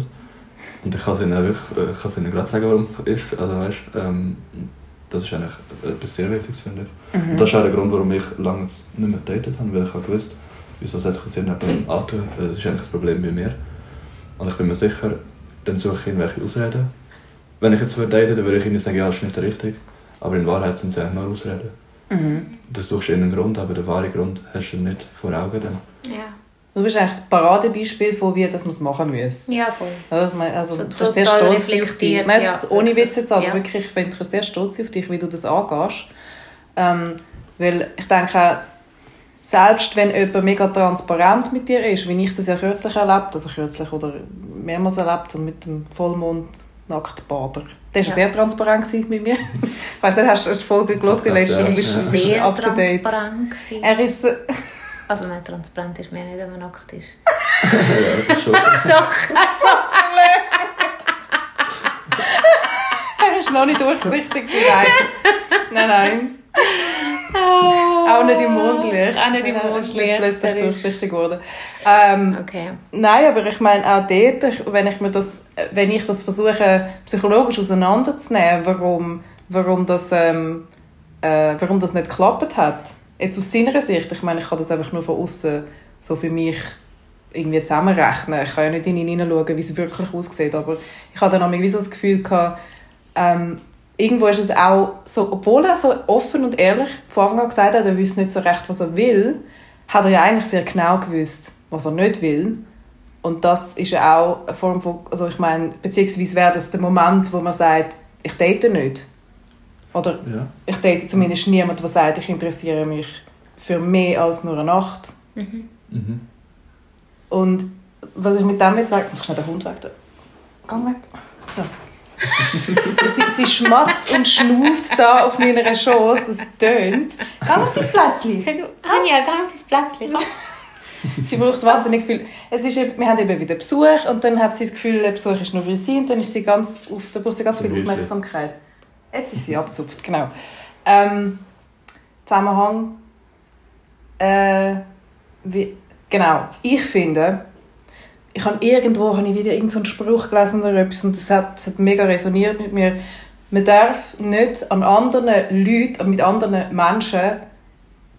Und ich kann es ihnen, auch wirklich, äh, ich kann es ihnen gerade sagen, warum es ist. Also, weißt, ähm, das ist eigentlich etwas sehr Wichtiges, finde ich. Und das ist auch der Grund, warum ich lange nicht mehr gedatet habe, weil ich habe gewusst, wieso sollte ich es jemandem antun? Äh, Das ist eigentlich das Problem bei mir. Und ich bin mir sicher, dann suche ich irgendwelche Ausreden. Wenn ich jetzt würde daten, dann würde ich ihnen sagen, ja, das ist nicht der richtige. Aber in Wahrheit sind es eigentlich nur Ausreden. Du suchst einen Grund, aber den wahren Grund hast du nicht vor Augen. Dann. ja. Du bist eigentlich das Paradebeispiel von wie das man es machen müsste. Ja, voll. Also, So du kannst sehr stolz auf dich. Nein, ja. ohne Witz jetzt, aber Ja. wirklich, ich bin sehr stolz auf dich, wie du das angehst. Ähm, weil ich denke auch, selbst wenn jemand mega transparent mit dir ist, wie ich das ja kürzlich erlebt, also kürzlich oder mehrmals erlebt und mit dem Vollmond nackt Bader. Der war Ja. sehr transparent mit mir. Ich weiss nicht, hast du die Folge gelesen, die letzte? Er war sehr up to date. transparent. gewesen. Er ist, Also nein, transparent ist mehr nicht, wenn man nackt ist. ja, das ist schon. er ist noch nicht durchsichtig gewesen, nein. nein, nein. Auch nicht im Mondlicht. Auch nicht im Mondlicht, plötzlich ist- durchsichtig geworden. Ähm, Okay. Nein, aber ich meine auch dort, wenn ich mir das, wenn ich das versuche psychologisch auseinanderzunehmen, warum, warum das, ähm, äh, warum das nicht geklappt hat, jetzt aus seiner Sicht, ich meine, ich kann das einfach nur von außen so für mich irgendwie zusammenrechnen. Ich kann ja nicht in ihn hineinschauen, wie es wirklich aussieht, aber ich hatte dann irgendwie so das Gefühl gehabt, ähm, irgendwo ist es auch so, obwohl er so offen und ehrlich von Anfang an gesagt hat, er wüsste nicht so recht, was er will, hat er ja eigentlich sehr genau gewusst, was er nicht will. Und das ist ja auch eine Form von, also ich meine, beziehungsweise wäre das der Moment, wo man sagt, ich date nicht. Oder Ja. ich date zumindest niemand, der sagt, ich interessiere mich für mehr als nur eine Nacht. Mhm. Und was ich mit dem jetzt sage, muss schnell den Hund weg. Gang weg. So. Sie, sie schmatzt und schnauft da auf meiner Chance, das tönt. Gang auf dein Plätzchen. Anja, geh auf dein Plätzchen. Sie braucht wahnsinnig viel. Es ist, eben- wir haben eben wieder Besuch und dann hat sie das Gefühl, der Besuch ist nur für sie und dann ist sie ganz auf, da braucht sie ganz viel. Aufmerksamkeit. Jetzt ist sie abgezupft, genau. Ähm, Zusammenhang. Äh, wie, genau. Ich finde, ich habe irgendwo habe ich wieder irgendeinen Spruch gelesen oder etwas und das hat, das hat mega resoniert mit mir. Man darf nicht an anderen Leuten, mit anderen Menschen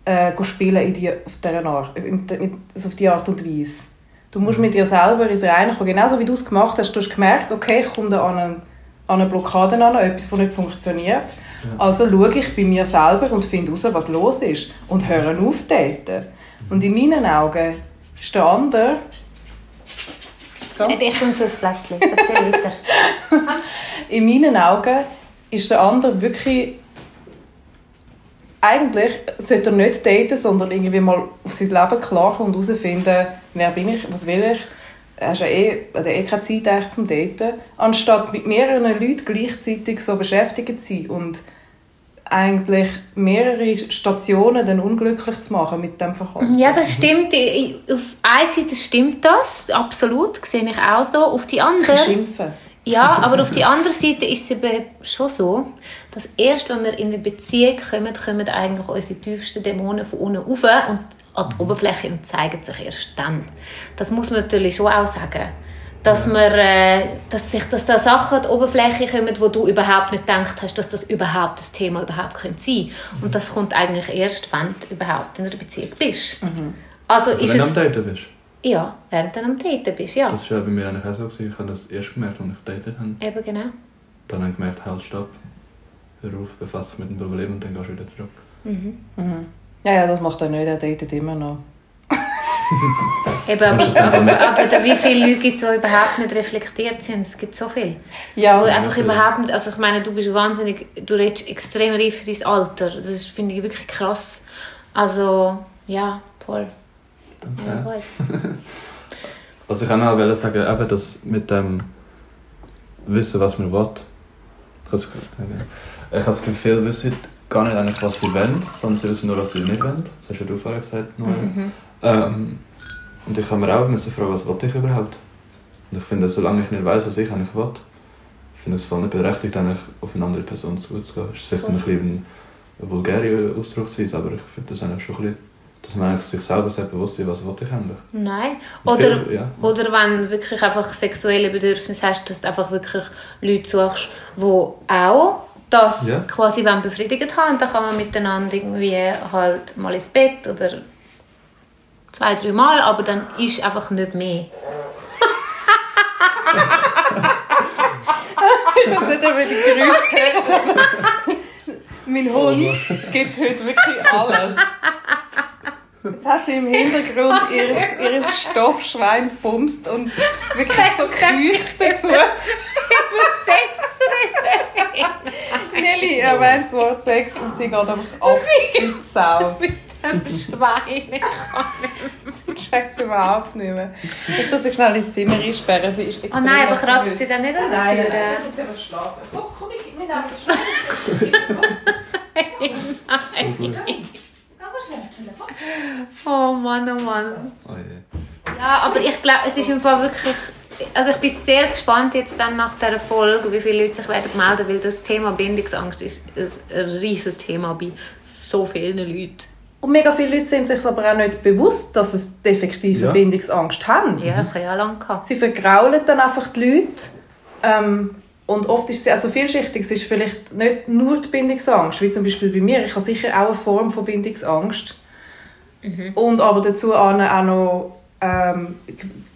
äh, spielen in die, auf, dieser Art, in, mit, also auf die Art und Weise. Du musst mit dir selber ins Reine kommen. Genauso wie du es gemacht hast. Du hast gemerkt, okay, ich komme da an eine, an eine Blockade an, etwas, das nicht funktioniert. Also schaue ich bei mir selber und finde heraus, was los ist. Und höre auf dort. Und in meinen Augen ist der andere... Jetzt geh. Ich tue so ein Plätzchen. Erzähl weiter. in meinen Augen ist der andere wirklich eigentlich sollte er nicht daten, sondern irgendwie mal auf sein Leben klarkommen und herausfinden, wer bin ich, was will ich. Er hat ja eh, eh keine Zeit zum Daten. Anstatt mit mehreren Leuten gleichzeitig so beschäftigt zu sein und eigentlich mehrere Stationen dann unglücklich zu machen mit dem Verhalten. Ja, das stimmt. Auf einer Seite stimmt das, absolut, sehe ich auch so. Auf die andere, Schimpfen. ja, aber auf die andere Seite ist es eben schon so, dass erst wenn wir in eine Beziehung kommen, kommen eigentlich unsere tiefsten Dämonen von unten rauf und an die Oberfläche und zeigen sich erst dann. Das muss man natürlich schon auch sagen. Dass, man, äh, dass, sich, dass da Sachen an die Oberfläche kommen, wo du überhaupt nicht gedacht hast, dass das überhaupt das Thema überhaupt könnte sein Und das kommt eigentlich erst, wenn du überhaupt in einer Beziehung bist. Also Aber ist wenn du am Daten bist. Ja, während du am Daten bist, ja. Das war ja bei mir eigentlich auch so. Gewesen. Ich habe das erst gemerkt, als ich datet habe. Eben genau. Dann habe ich gemerkt, halt, stopp. Hör auf, befasse dich mit dem Problem und dann gehst du wieder zurück. Ja, ja, das macht er nicht. Er datet immer noch. Eben, aber, aber, aber da, wie viele Leute gibt es, die überhaupt nicht reflektiert sind? Es gibt so viele. Ja, Wo einfach überhaupt nicht, also ich meine, du bist wahnsinnig, du redest extrem reif für dein Alter. Das ist, finde ich wirklich krass. Also, ja, toll. Danke. Ja, gut. Also ich kann auch wollte sagen, eben das mit dem Wissen, was man will. Ich habe das Gefühl, ich habe das Gefühl, viele wissen gar nicht eigentlich, was sie wollen, sondern sie wissen nur, was sie nicht wollen. Das hast ja du vorher gesagt, Noel. Mhm. Ähm, und ich habe mir auch müssen fragen, was will ich überhaupt? Und ich finde, solange ich nicht weiß, was ich eigentlich will, finde ich es voll nicht berechtigt, eigentlich auf eine andere Person zuzugehen. Das ist vielleicht ein bisschen eine vulgäre Ausdrucksweise, aber ich finde das eigentlich schon ein bisschen, dass man eigentlich sich selber sehr bewusst ist, was will ich eigentlich. Nein. Oder, viel- ja. oder wenn du wirklich einfach sexuelle Bedürfnisse hast, dass du einfach wirklich Leute suchst, die auch das Ja. quasi wollen befriedigt haben. Und dann kann man miteinander irgendwie halt mal ins Bett oder zwei, drei Mal, aber dann ist einfach nicht mehr. Ich weiß nicht, ob ihr die Geräusche hört, aber mein Hund gibt heute wirklich alles. Jetzt hat sie im Hintergrund ihr, ihr Stoffschwein bumst und wirklich so gekücht dazu. Sex Nelly Melli erwähnt das Wort Sex und sie geht einfach auf die Sau. Mit dem Schwein. Sie checkt es überhaupt nicht mehr. Ich muss sie schnell ins Zimmer einsperren. Sie ist Oh nein, aber kratzt sie dann nicht an der Nein, nein, Tür? nein, dann tut sie einfach schlafen. Komm, komm, ich, nehmen das Schlafen. Oh Mann, oh Mann. Oh. Ja, aber ich glaube, es ist im Fall wirklich... Also ich bin sehr gespannt jetzt dann nach dieser Folge, wie viele Leute sich werden melden, weil das Thema Bindungsangst ist ein riesiges Thema bei so vielen Leuten. Und mega viele Leute sind sich aber auch nicht bewusst, dass sie defektive Ja. Bindungsangst haben. Ja, ich habe ja lange gehabt. Sie vergraulen dann einfach die Leute. Ähm, und oft ist sie also vielschichtig. Es ist vielleicht nicht nur die Bindungsangst, wie zum Beispiel bei mir. Ich habe sicher auch eine Form von Bindungsangst. Und aber dazu auch noch ähm,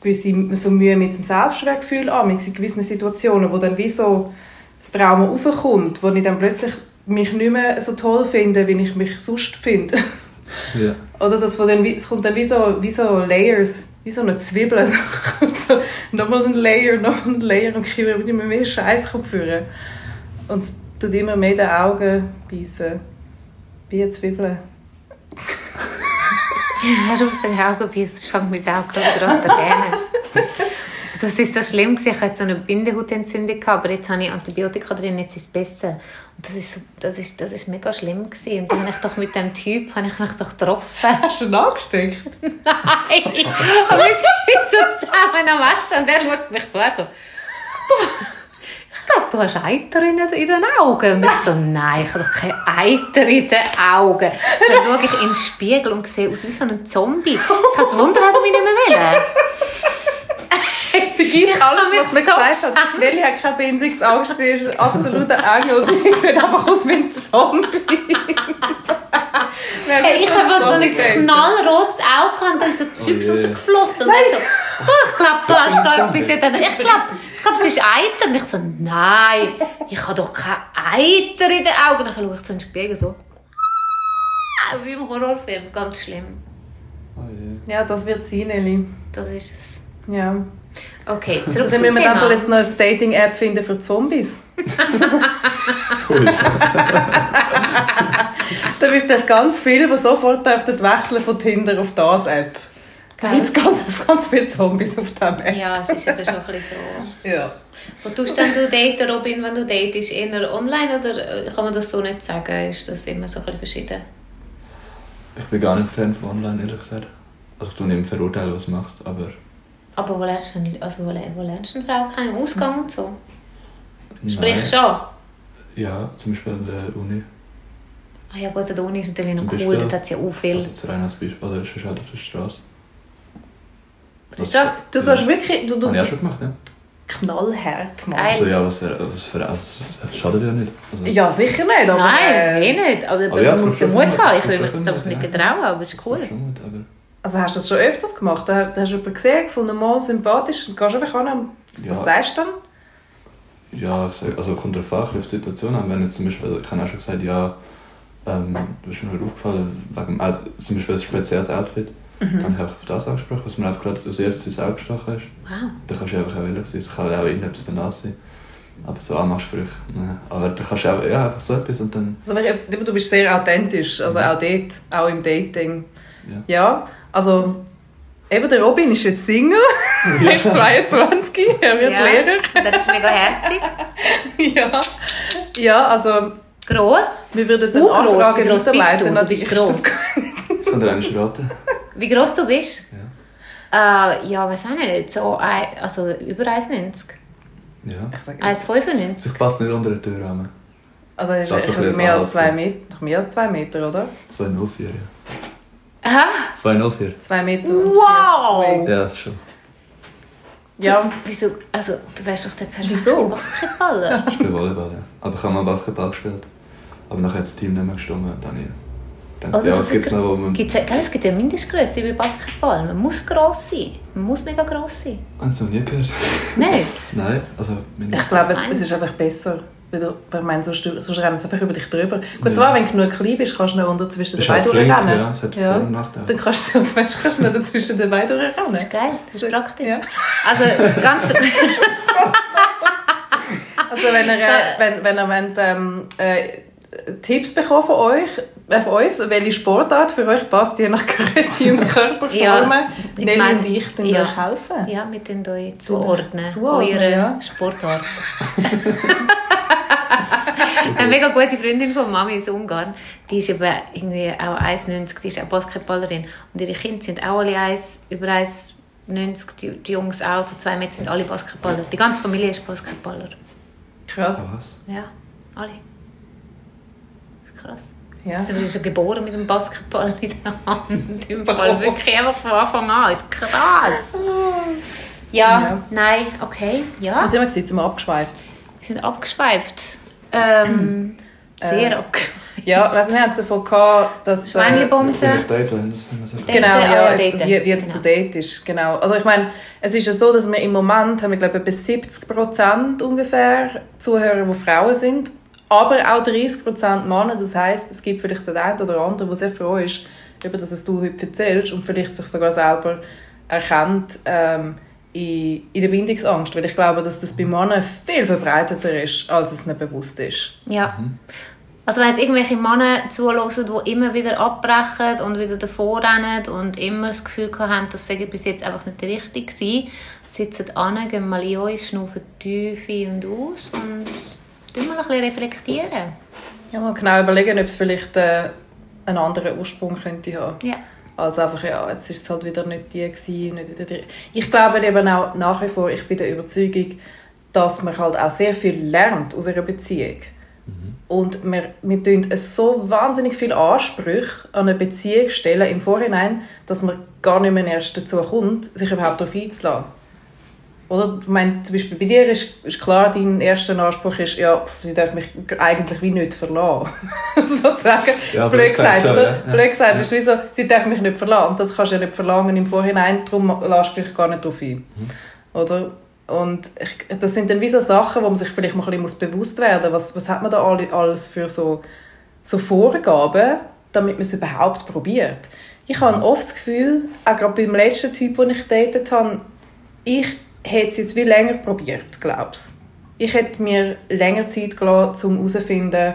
gewisse so Mühe mit dem Selbstwertgefühl an, in gewissen Situationen, wo dann wie so das Trauma aufkommt, wo ich dann plötzlich mich nicht mehr so toll finde, wie ich mich sonst finde. Ja. Oder das, wo dann, wie- es kommt dann wie so, wie so Layers, wie so eine Zwiebel. so, nochmal ein Layer, nochmal ein Layer und ich immer immer mehr Scheiß führen. Und es tut immer mehr in den Augen beißen. Wie eine Zwiebel. Hör auf, seine Augen beißen, sonst fängt mein Auge gerade an zu gähnen. Das ist so schlimm gewesen. Ich hatte so eine Bindehautentzündung, aber jetzt habe ich Antibiotika drin, jetzt ist es besser. Und das ist, so, das ist, das ist mega schlimm gewesen. Und dann habe ich doch mit dem Typ, habe ich mich doch getroffen. Hast du ihn angesteckt? Nein! Aber wir sind so zusammen am Essen und er schaut mich so an, so, «Du, ich glaube, du hast Eiter in, in den Augen. Und ich so, nein, ich habe doch keine Eiter in den Augen. Dann schaue ich in den Spiegel und sehe aus wie so ein Zombie. Das Wunder, hat er mich nicht mehr wollen. Vergiss alles, was man so gesagt hat. Nelly hat keine Bindungsangst, sie ist ein absoluter Engel. Sie sieht einfach aus wie ein Zombie. Hey, ich habe so ein knallrotes Auge gehabt und da ist so Zeugs je. rausgeflossen. Und er so, du, ich glaube, du hast da etwas in den... Ich glaube, ich glaube, es ist Eiter. Und ich so, nein, ich habe doch keine Eiter in den Augen. Und dann schaue ich so in den Spiegel so. Ah, Wie im Horrorfilm, ganz schlimm. Oh je. Ja, das wird sein, Nelly. Das ist es. Ja. Okay, zurück Dann müssen wir dann Thema. jetzt noch eine Dating-App finden für Zombies. Ui. Da wisst ihr ganz viele, die sofort dürften wechseln von Tinder auf das App. Da gibt es ganz, ganz viele Zombies auf dieser App. Ja, es ist eben schon ein bisschen so. Ja. Wo tust denn du daten, Robin, wenn du datest? Eher online oder äh, kann man das so nicht sagen? Ist das immer so ein bisschen verschieden? Ich bin gar nicht Fan von online, ehrlich gesagt. Also ich tue nicht verurteilen, was du machst, aber... Aber wo lernst du, also wo, lern- wo lernst du eine Frau kennen? Im Ausgang und so? Sprich Nein. schon. Ja, zum Beispiel an der Uni. Ah ja gut, der Uni ist natürlich noch cool, dort hat es ja auch viel. Also jetzt rein als Beispiel. Oder sonst halt auf der Straße. Auf der Straße? Du gehst wirklich du, du, Habe ich auch schon gemacht, ja. knallhart, Mann. Also ja, was für... Was für also, das schadet ja nicht. Also, Ja, sicher nicht, aber... Nein, äh, eh nicht. Aber, Aber ja, man muss kommt den schon Mut haben. Ich will mich das einfach nicht ja. getrauen, aber es ist cool. ist schon gut, aber... Also hast du das schon öfters gemacht? Da hast du jemanden gesehen, gefunden, mal sympathisch, und gehst einfach an, was Ja. sagst du dann? Ja, ich sag, also kommt darauf an, auf die Situation an. Wenn jetzt zum Beispiel, ich habe auch schon gesagt, ja, ähm, du bist mir halt aufgefallen, wegen, also zum Beispiel ein spezielles Outfit. Dann habe ich einfach auf das angesprochen, was mir einfach gerade als erstes ins Auge gestochen ist. Wow. Da kannst du einfach auch ehrlich sein, es kann auch irgendetwas banales sein. Aber so Anmachsprüche, ne. Aber da kannst du auch, ja, einfach so etwas und dann, Also, du bist sehr authentisch, also auch dort, auch im Dating. ja. Ja, also eben der Robin ist jetzt Single, er ist 22, er wird Ja, Lehrer. das ist mega herzig. ja. ja, also Gross. wir würden dann Uh, gross. Anfragen Wie gross bist du? Du bist gross. das- könnt ihr eigentlich raten. Wie gross du bist? Ja. Äh, ja, weiß auch nicht. So, also über 1,90. Ja. Ich sage, 1,95. Ich passe nicht unter den Türrahmen. also er ist Das ist mehr als zwei ja. Meter, noch mehr als zwei Meter, oder? 204, ja. Aha. 204. Zwei Meter. Wow! Ja, das ist schon. Ja, Wieso? Also, du wärst doch der perfekte Wieso? Basketballer. Ich spiele Volleyball, ja. Aber ich habe mal Basketball gespielt. Aber nachher hat das Team nicht mehr gestimmt und dann ich Also, ja, so was gibt es noch, wo man... Gibt's, gell, es gibt ja Mindestgröße bei Basketball. Man muss gross sein. Man muss mega gross sein. Hast du noch nie gehört? Nicht? Nein, also... ich glaube, es, es ist einfach besser. Weil ich meine, sonst, sonst rennen sie einfach über dich drüber. Gut, zwar, wenn du genug klein bist, kannst du noch unter zwischen den Beinen durchrennen. ja, es hat Ja. Vor- und Nachteile. Dann kannst du, also, weißt, kannst du noch dazwischen den Beinen durchrennen. Das ist geil. Das ist praktisch. Ja. Also, ganz... Also wenn ihr, äh, wenn, wenn ihr wollt, ähm, äh, Tipps bekommen von euch, von uns, welche Sportart für euch passt, je nach Größe und Körperformen, Ja, ich Nelly mein- und ich dann ja. euch helfen. Ja, mit den euch zuordnen. Zuordnen, Eure ja. Sportart. Eine mega gute Freundin von Mami aus Ungarn, die ist eben irgendwie auch 1,90, die ist auch Basketballerin. Und ihre Kinder sind auch alle 1, über 1,90, die, die Jungs auch, so zwei Mädchen sind alle Basketballer. Die ganze Familie ist Basketballer. Krass. Was? Ja, alle. Ja. Sie sind schon geboren mit dem Basketball in der Hand. Im Fall wirklich einfach von Anfang an. Ist krass. Ja, Ja. nein, okay, ja. Was sind wir gewesen? Sind wir abgeschweift? Wir sind abgeschweift. Ähm, sehr Äh, abgeschweift. Ja, also wir haben es davon gehabt, dass... äh, Schweinebumsen. Vielleicht dort, haben das haben wir so. Date, Genau, ah, ja, daten. wie, wie jetzt Genau. zu date ist, genau. Also ich meine, es ist ja so, dass wir im Moment haben wir glaube ich bis 70 Prozent ungefähr Zuhörer, die Frauen sind, aber auch 30 Prozent Männer. Das heißt, es gibt vielleicht den einen oder anderen, der sehr froh ist, über das, was du heute erzählst und vielleicht sich sogar selber erkennt ähm, in, in der Bindungsangst, weil ich glaube, dass das bei Männern viel verbreiteter ist, als es nicht bewusst ist. Ja. Also wenn jetzt irgendwelche Männer zuhören, die immer wieder abbrechen und wieder davor rennen und immer das Gefühl haben, das sei bis jetzt einfach nicht richtig gewesen, sitzen an, gehen mal in euch, schnaufen tief ein und aus und tun mal ein bisschen reflektieren. Ja, mal genau überlegen, ob es vielleicht äh, einen anderen Ursprung könnte haben. Ja. Also einfach, ja, jetzt ist es halt wieder nicht die gewesen, nicht wieder die. Ich glaube eben auch nach wie vor, ich bin der Überzeugung, dass man halt auch sehr viel lernt aus einer Beziehung. Und wir, wir tun so wahnsinnig viele Ansprüche an eine Beziehung stellen im Vorhinein, dass man gar nicht mehr erst dazu kommt, sich überhaupt darauf einzulassen. Oder? Ich meine, zum Beispiel bei dir ist, ist klar, dein erster Anspruch ist, ja, sie darf mich eigentlich wie nicht verlassen. Sozusagen. Ja, das blöd gesagt, schon, oder? ja. Ja. Blöd gesagt, ist wie so, sie darf mich nicht verlassen. Und das kannst du ja nicht verlangen im Vorhinein, darum lässt du dich gar nicht darauf ein. Oder? Und ich, das sind dann wie so Sachen, wo man sich vielleicht mal ein bisschen muss bewusst werden muss. Was, was hat man da alle- alles für so, so Vorgaben, damit man es überhaupt probiert? Ich habe oft das Gefühl, auch gerade beim letzten Typ, den ich datet habe, ich hätte es jetzt wie länger probiert, glaubst Ich hätte mir länger Zeit gelassen, um herauszufinden,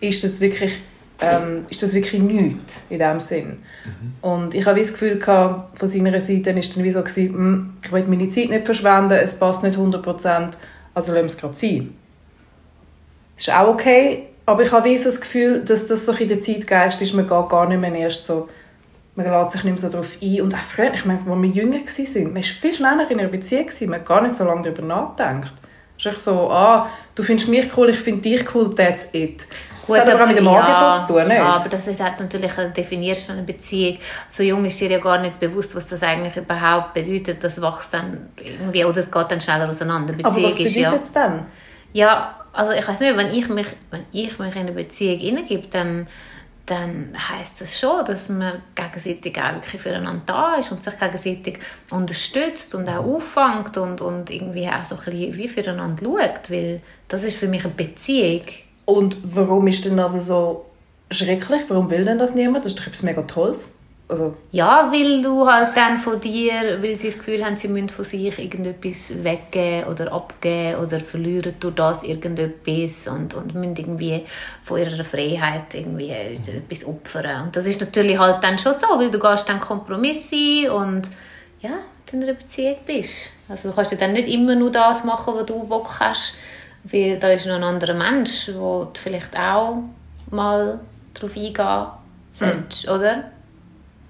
ist das wirklich, ähm, ist das wirklich nichts in diesem Sinn. Und ich habe das Gefühl gehabt, von seiner Seite ist dann wie so gewesen, «Hm, ich will meine Zeit nicht verschwenden, es passt nicht 100%, also lassen wir es gerade sein. Das ist auch okay, aber ich habe wie so das Gefühl, dass das so in der Zeitgeist ist, man geht gar nicht mehr erst so, man lässt sich nicht mehr so darauf ein. Und auch früher, ich meine, als wir jünger waren, man war viel schneller in einer Beziehung, man hat gar nicht so lange darüber nachgedacht. Es ist so, ah, du findest mich cool, ich finde dich cool, that's it. Das hat aber auch mit dem Angebot zu tun, nicht? Ja, aber das ist halt natürlich, du definierst eine Beziehung. So jung ist dir ja gar nicht bewusst, was das eigentlich überhaupt bedeutet. Das wächst dann irgendwie, oder es geht dann schneller auseinander. aber Beziehung was ist ja... bedeutet es dann? Ja, also ich weiß nicht, wenn ich mich, wenn ich mich in eine Beziehung hineingebe, dann, dann heißt das schon, dass man gegenseitig auch wirklich füreinander da ist und sich gegenseitig unterstützt und auch auffängt und, und irgendwie auch so ein bisschen wie füreinander schaut, weil das ist für mich eine Beziehung. Und warum ist denn das so schrecklich? Warum will denn das niemand? Das ist doch etwas mega Tolles. Also, Ja, weil du halt dann von dir, weil sie das Gefühl haben, sie müssen von sich irgendetwas weggeben oder abgeben oder verlieren durch das irgendetwas und, und müssen irgendwie von ihrer Freiheit irgendwie etwas opfern. Und das ist natürlich halt dann schon so, weil du gehst dann Kompromisse und ja, in einer Beziehung bist. Also du kannst ja dann nicht immer nur das machen, was du Bock hast, weil da ist noch ein anderer Mensch, wo du vielleicht auch mal darauf eingehen solltest, oder?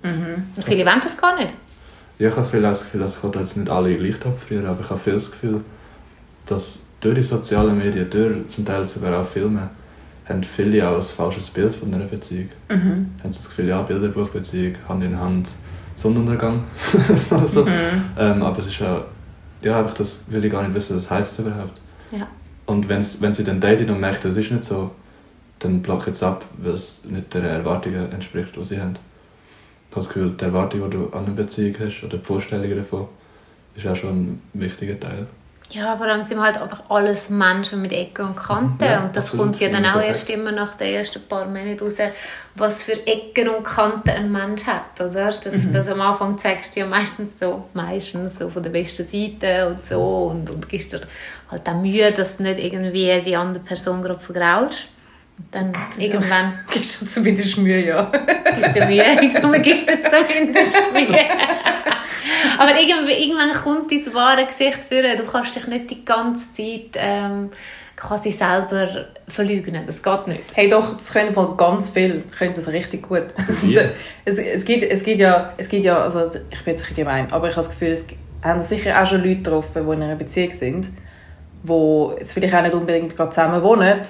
Und viele wollen das gar nicht. Ja, ich habe viel das Gefühl, dass ich jetzt nicht alle gleich abfrieren, aber ich habe viel das Gefühl, dass durch die sozialen Medien, durch zum Teil sogar auch Filme, haben viele auch ein falsches Bild von einer Beziehung. Haben sie das Gefühl, ja, Bilderbuchbeziehung, Hand in Hand, Sonnenuntergang. so, so. ähm, aber es ist ja, ja, einfach das will ich gar nicht wissen, was heisst es überhaupt. Ja. Und wenn's, wenn sie dann daten und merkt, das ist nicht so, dann block es ab, weil es nicht den Erwartungen entspricht, die sie haben. Ich habe das Gefühl, die Erwartung, die du an einer Beziehung hast, oder die Vorstellungen davon, ist auch schon ein wichtiger Teil. Ja, vor allem sind wir halt einfach alles Menschen mit Ecken und Kanten. Ja, und das absolut. kommt ja dann auch Perfekt. erst immer nach den ersten paar Monaten raus, was für Ecken und Kanten ein Mensch hat. Oder? Das, das am Anfang zeigst du ja meistens so, meistens so von der besten Seite und so. Und, und gibst dir halt auch Mühe, dass du nicht irgendwie die andere Person gerade vergraulst. Dann irgendwann Gibst du zumindest Mühe, ja. gibst du Mühe. Du gibst dir zumindest Mühe. Aber irgendwann, irgendwann kommt dein wahre Gesicht vor. Du kannst dich nicht die ganze Zeit ähm, quasi selber verleugnen. Das geht nicht. Hey doch, das können wohl ganz viel, können das richtig gut. Wie? es, es, gibt, es gibt ja, es gibt ja, also ich bin jetzt gemein, aber ich habe das Gefühl, es haben sicher auch schon Leute getroffen, die in einer Beziehung sind, die jetzt vielleicht auch nicht unbedingt gerade zusammen wohnen.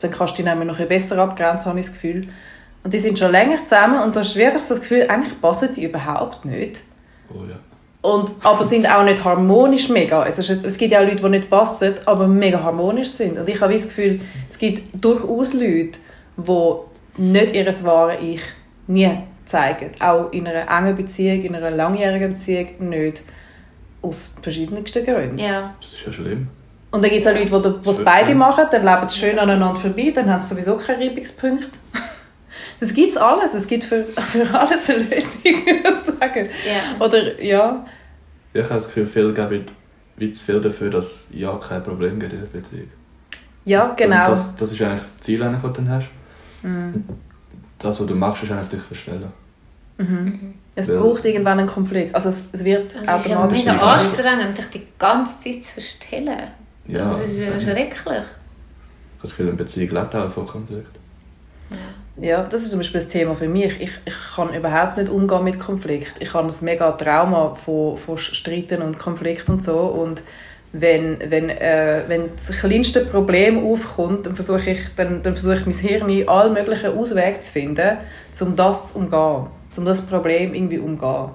Dann kannst du die nämlich noch ein bisschen besser abgrenzen, habe ich das Gefühl. Und die sind schon länger zusammen und du hast einfach so das Gefühl, eigentlich passen die überhaupt nicht. Oh ja. Und, aber sind auch nicht harmonisch mega. Es, ist, es gibt ja auch Leute, die nicht passen, aber mega harmonisch sind. Und ich habe das Gefühl, es gibt durchaus Leute, die nicht ihr wahres Ich nie zeigen. Auch in einer engen Beziehung, in einer langjährigen Beziehung nicht. Aus verschiedensten Gründen. Ja. Das ist ja schlimm. Und dann gibt es auch Leute, die es beide machen, dann leben sie schön aneinander vorbei, dann haben sie sowieso keine Reibungspunkte. Das gibt es alles. Es gibt für, für alles eine Lösung, würde ich sagen. Ja. Oder, ja. Ich habe das Gefühl, viele geben wie zu viel dafür, dass es ja kein Problem gibt in der Beziehung. Ja, genau. Das, das ist eigentlich das Ziel, das du dann hast. Das, was du machst, ist eigentlich dich verstellen. Es Ja. braucht irgendwann einen Konflikt. Also es, es wird Das ist ja automatisch mega anstrengend, dich die ganze Zeit zu verstellen. Ja, das ist ja Ich schrecklich. das Gefühl, eine Beziehung lebt auch von Konflikt. Ja, das ist zum Beispiel das Thema für mich. Ich, ich kann überhaupt nicht umgehen mit Konflikt. Ich habe ein mega Trauma von, von Streiten und Konflikt und so. Und wenn, wenn, äh, wenn das kleinste Problem aufkommt, dann versuche ich, dann, dann versuche ich mein Hirn in all möglichen Auswege zu finden, um das zu umgehen. Um das Problem irgendwie umgehen.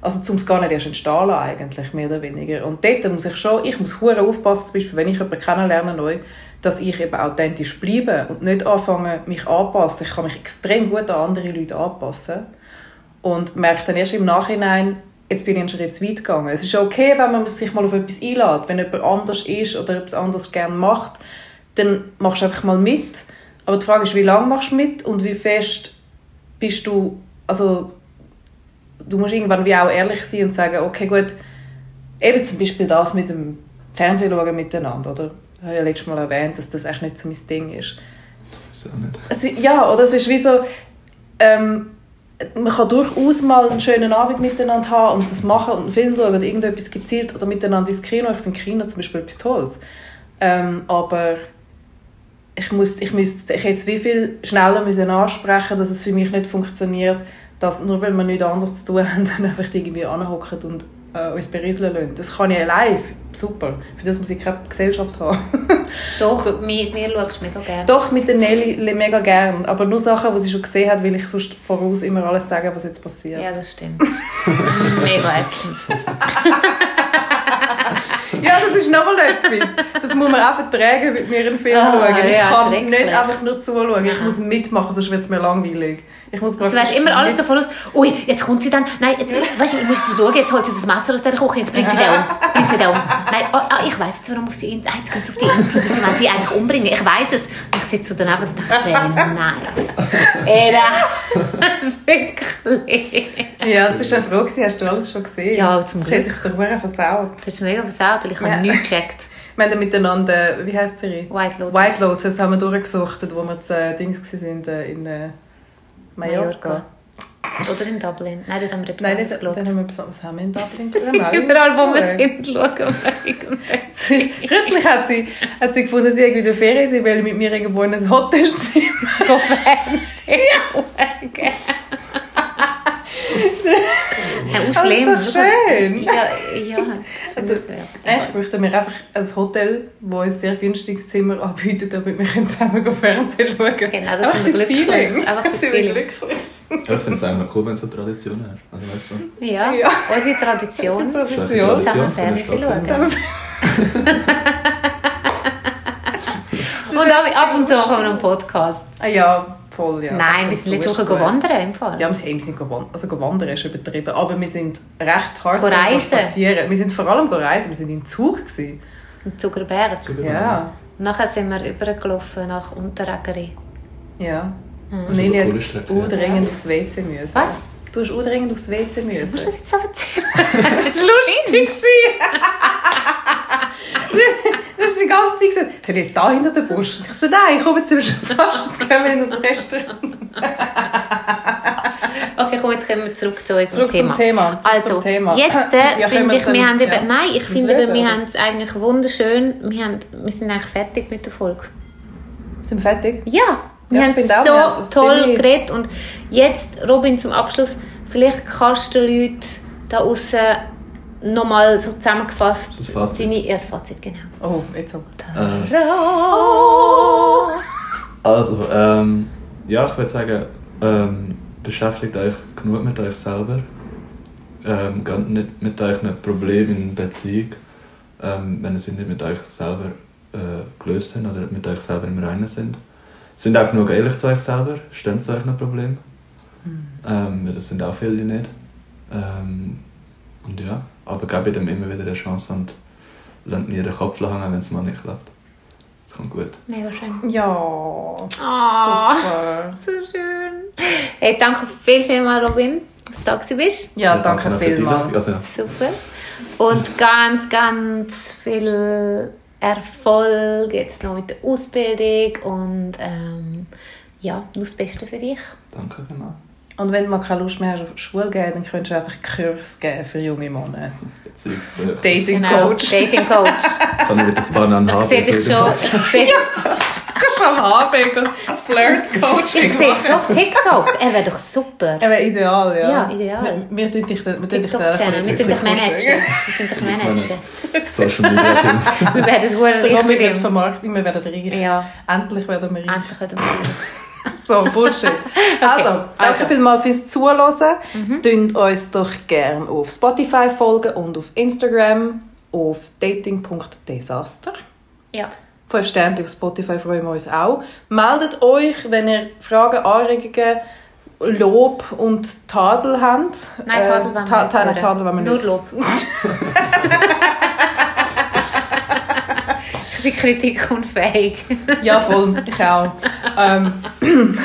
Also zum es gar nicht erst entstehen lassen, eigentlich, mehr oder weniger. Und dort muss ich schon, ich muss hure aufpassen, zum Beispiel, wenn ich jemanden kennenlerne neu, dass ich eben authentisch bleibe und nicht anfange, mich anzupassen. Ich kann mich extrem gut an andere Leute anpassen und merke dann erst im Nachhinein, jetzt bin ich einen Schritt zu weit gegangen. Es ist okay, wenn man sich mal auf etwas einlädt. Wenn jemand anders ist oder etwas anderes gerne macht, dann machst du einfach mal mit. Aber die Frage ist, wie lange machst du mit und wie fest bist du, also du musst irgendwann wie auch ehrlich sein und sagen, okay gut, eben zum Beispiel das mit dem Fernsehen schauen miteinander, oder? Ich habe ja letztes Mal erwähnt, dass das echt nicht so mein Ding ist. Weiß auch nicht. Es, ja, oder es ist wie so, ähm, man kann durchaus mal einen schönen Abend miteinander haben und das machen und einen Film schauen oder irgendetwas gezielt oder miteinander ins Kino. Ich finde Kino zum Beispiel etwas Tolles. Ähm, aber ich, muss, ich, müsste, ich hätte es wie viel schneller müssen ansprechen dass es für mich nicht funktioniert, dass nur weil wir nichts anderes zu tun haben, dann einfach irgendwie anhocken und äh, uns berieseln lassen. Das kann ich allein, super. Für das muss ich keine Gesellschaft haben. Doch, mir, mir schaust du mega gerne. Doch, mit der Nelly mega gern. Aber nur Sachen, die sie schon gesehen hat, will ich sonst voraus immer alles sagen, was jetzt passiert. Ja, das stimmt. mega ätzend. Ja, das ist nochmal etwas. Das muss man auch vertragen, mit mir einen Film Ah, schauen. Ich ja, kann nicht einfach nur zuschauen. Ich muss mitmachen, sonst wird es mir langweilig. Ich muss Du weißt immer alles so voraus. Ui, jetzt kommt sie dann. Nein, jetzt, weißt du, ich muss jetzt schauen, jetzt holt sie das Messer aus der Küche, jetzt bringt sie den um. Jetzt bringt sie den um. Nein, oh, ah, ich weiss jetzt, warum auf sie, ah, jetzt geht sie auf die Insel, weil sie wollen sie eigentlich umbringen. Ich weiss es. Ich sitze so daneben und dachte, nein. Era. Wirklich. Ja, du bist ja froh gewesen, hast du alles schon gesehen. Ja, zum Das hätte Glück. ich dir versaut. Du hast mega versaut, weil ich Ja. habe nichts gecheckt. Wir haben dann miteinander, wie heisst die Serie? White Lotus. White Lotus haben wir durchgesuchtet, wo wir zu äh, Dings waren, äh, in äh, Mallorca. Oder in Dublin. Nein, dort haben wir etwas Nein, anderes geschaut. dann haben wir besonders haben wir in Dublin geschaut. Überall, wo wir sind, schauen wir irgendetwas. Kürzlich hat sie, hat sie gefunden, sie irgendwie der Ferien, sie will mit mir irgendwo in ein Hotelzimmer. Fernsehen schauen. Auch Das ist doch schön. Ja, ja. Das Also, ich möchte mir einfach ein Hotel, das ein sehr günstiges Zimmer anbietet, damit wir zusammen go Fernsehen schauen können. Genau, das Einfach fürs glücklich. Feeling. Einfach wir Feeling. Ja, ich finde es eigentlich cool, wenn du so Traditionen hast. Also, weißt du, Ja, Ja. unsere Tradition. Tradition. Zusammen Tradition der Fernsehen schauen. Und ab, ab und zu machen wir noch einen Podcast. Ah ja, voll, ja. Nein, wir sind letzte Woche wandern im Fall. Ja, wir sind, wir sind gewandert. Also gewandert ist übertrieben. Aber wir sind recht hart Go reisen. spazieren. Wir sind vor allem go reisen. Wir sind im Zug. Gewesen. Im Zuckerberg. Ja. Nachher sind wir übergelaufen nach Unterägeri. Ja. Mhm. Und Lili hat auch ja. dringend aufs WC müssen. Was? Du hast auch dringend aufs WC Wieso müssen. musst du das jetzt so erzählen? Das war lustig. Hast die ganze Zeit gesagt, soll ich jetzt da hinter der Busch? Ich so, nein, ich komme zum fast. Jetzt gehen wir in das Restaurant. Okay, komm, jetzt kommen wir zurück zu unserem Zurück Thema. zum Thema. Zurück Also, zum Thema. jetzt äh, Ja, finde wir ich, wir dann- haben eben, ja. nein, ich finde, wir eben, wir haben es eigentlich wunderschön. Wir, haben, wir sind eigentlich fertig mit der Folge. Sind wir fertig? Ja, wir Ja, haben auch, wir so es toll ziemlich- geredet. Und jetzt, Robin, zum Abschluss, vielleicht kannst du den Leuten da außen nochmal so zusammengefasst Das Fazit. deine das Fazit, genau. Oh, jetzt so. Äh, Also, ähm, ja, ich würde sagen, ähm, beschäftigt euch genug mit euch selber. Ähm, geht nicht mit euch ein Problem in Beziehung, ähm, wenn ihr sie nicht mit euch selber äh, gelöst habt oder mit euch selber im Reinen sind. Sind auch genug ehrlich zu euch selber, stehen zu euch ein Problem. Ähm, das sind auch viele nicht. Ähm, und ja, aber gebt dem immer wieder eine Chance und lasst nie den Kopf hängen, wenn es mal nicht klappt. Das kommt gut. Mega schön. Ja. Ah, Super. so schön. Hey, danke viel, viel mal, Robin, dass du da bist. Ja, danke noch für die vielmals. Also, Super. Und ganz, ganz viel Erfolg jetzt noch mit der Ausbildung und ähm, ja, nur das Beste für dich. danke vielmals. Und wenn du mal keine Lust mehr hast auf Schule gehen, dann könntest du einfach Kurs geben für junge Männer. Beziehungsweise Dating Genau, Coach. Dating Coach. kann ich das Bananen haben. Ich sehe dich schon. Ich sehe, Kannst du am Abend Flirt Coaching ich sehe dich schon auf TikTok. Er wäre doch super. Aber ideal, ja. Ja, ideal. Wir, wir tun dich, wir tun dich TikTok-Channel. Wir tun dich managen. Wir tun dich managen. Social Media. Wir werden es reich Romy mit wird ihm. vermarktet, wir werden reich. Ja, Endlich werden wir reich. endlich werden wir So, Bullshit. Also, danke also. vielmals fürs Zuhören. Mhm. uns doch gerne auf Spotify folgen und auf Instagram auf dating.desaster. Ja. Fünf Sterne auf Spotify freuen wir uns auch. Meldet euch, wenn ihr Fragen, Anregungen, Lob und Tadel habt. Nein, Tadel wollen wir nicht Ta- Tadel wollen wir Nur nicht. Lob. bin kritikunfähig. Ja, voll. Ich auch. ähm,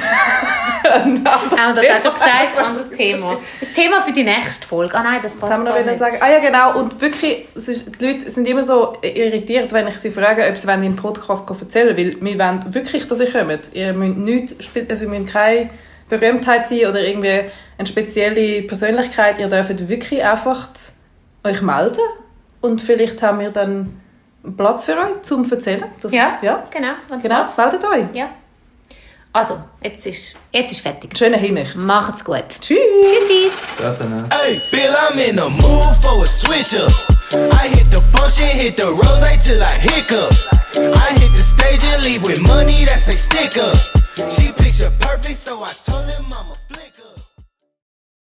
Haben wir das auch schon gesagt? Anderes Thema. Das Thema für die nächste Folge. Ah nein, das passt Was haben wir noch nicht. sagen? Ah ja, genau. Und wirklich, ist, die Leute sind immer so irritiert, wenn ich sie frage, ob sie wollen im Podcast erzählen wollen. Weil wir wollen wirklich, dass ihr kommt. Ihr müsst, nicht, also ihr müsst keine Berühmtheit sein oder irgendwie eine spezielle Persönlichkeit. Ihr dürft wirklich einfach euch melden. Und vielleicht haben wir dann Platz für euch zum Erzählen. Das, Ja, ja. genau. Genau, passt. meldet euch. Ja. Also, jetzt ist, jetzt ist fertig. Schöne Hinricht. Macht's gut. Tschüss. Tschüssi. Hey, Bill, I'm in the mood for a switch up. I hit the function, hit the rose till I hiccup. I hit the stage and leave with money that's a stick up. She picture perfect, so I told him I'm a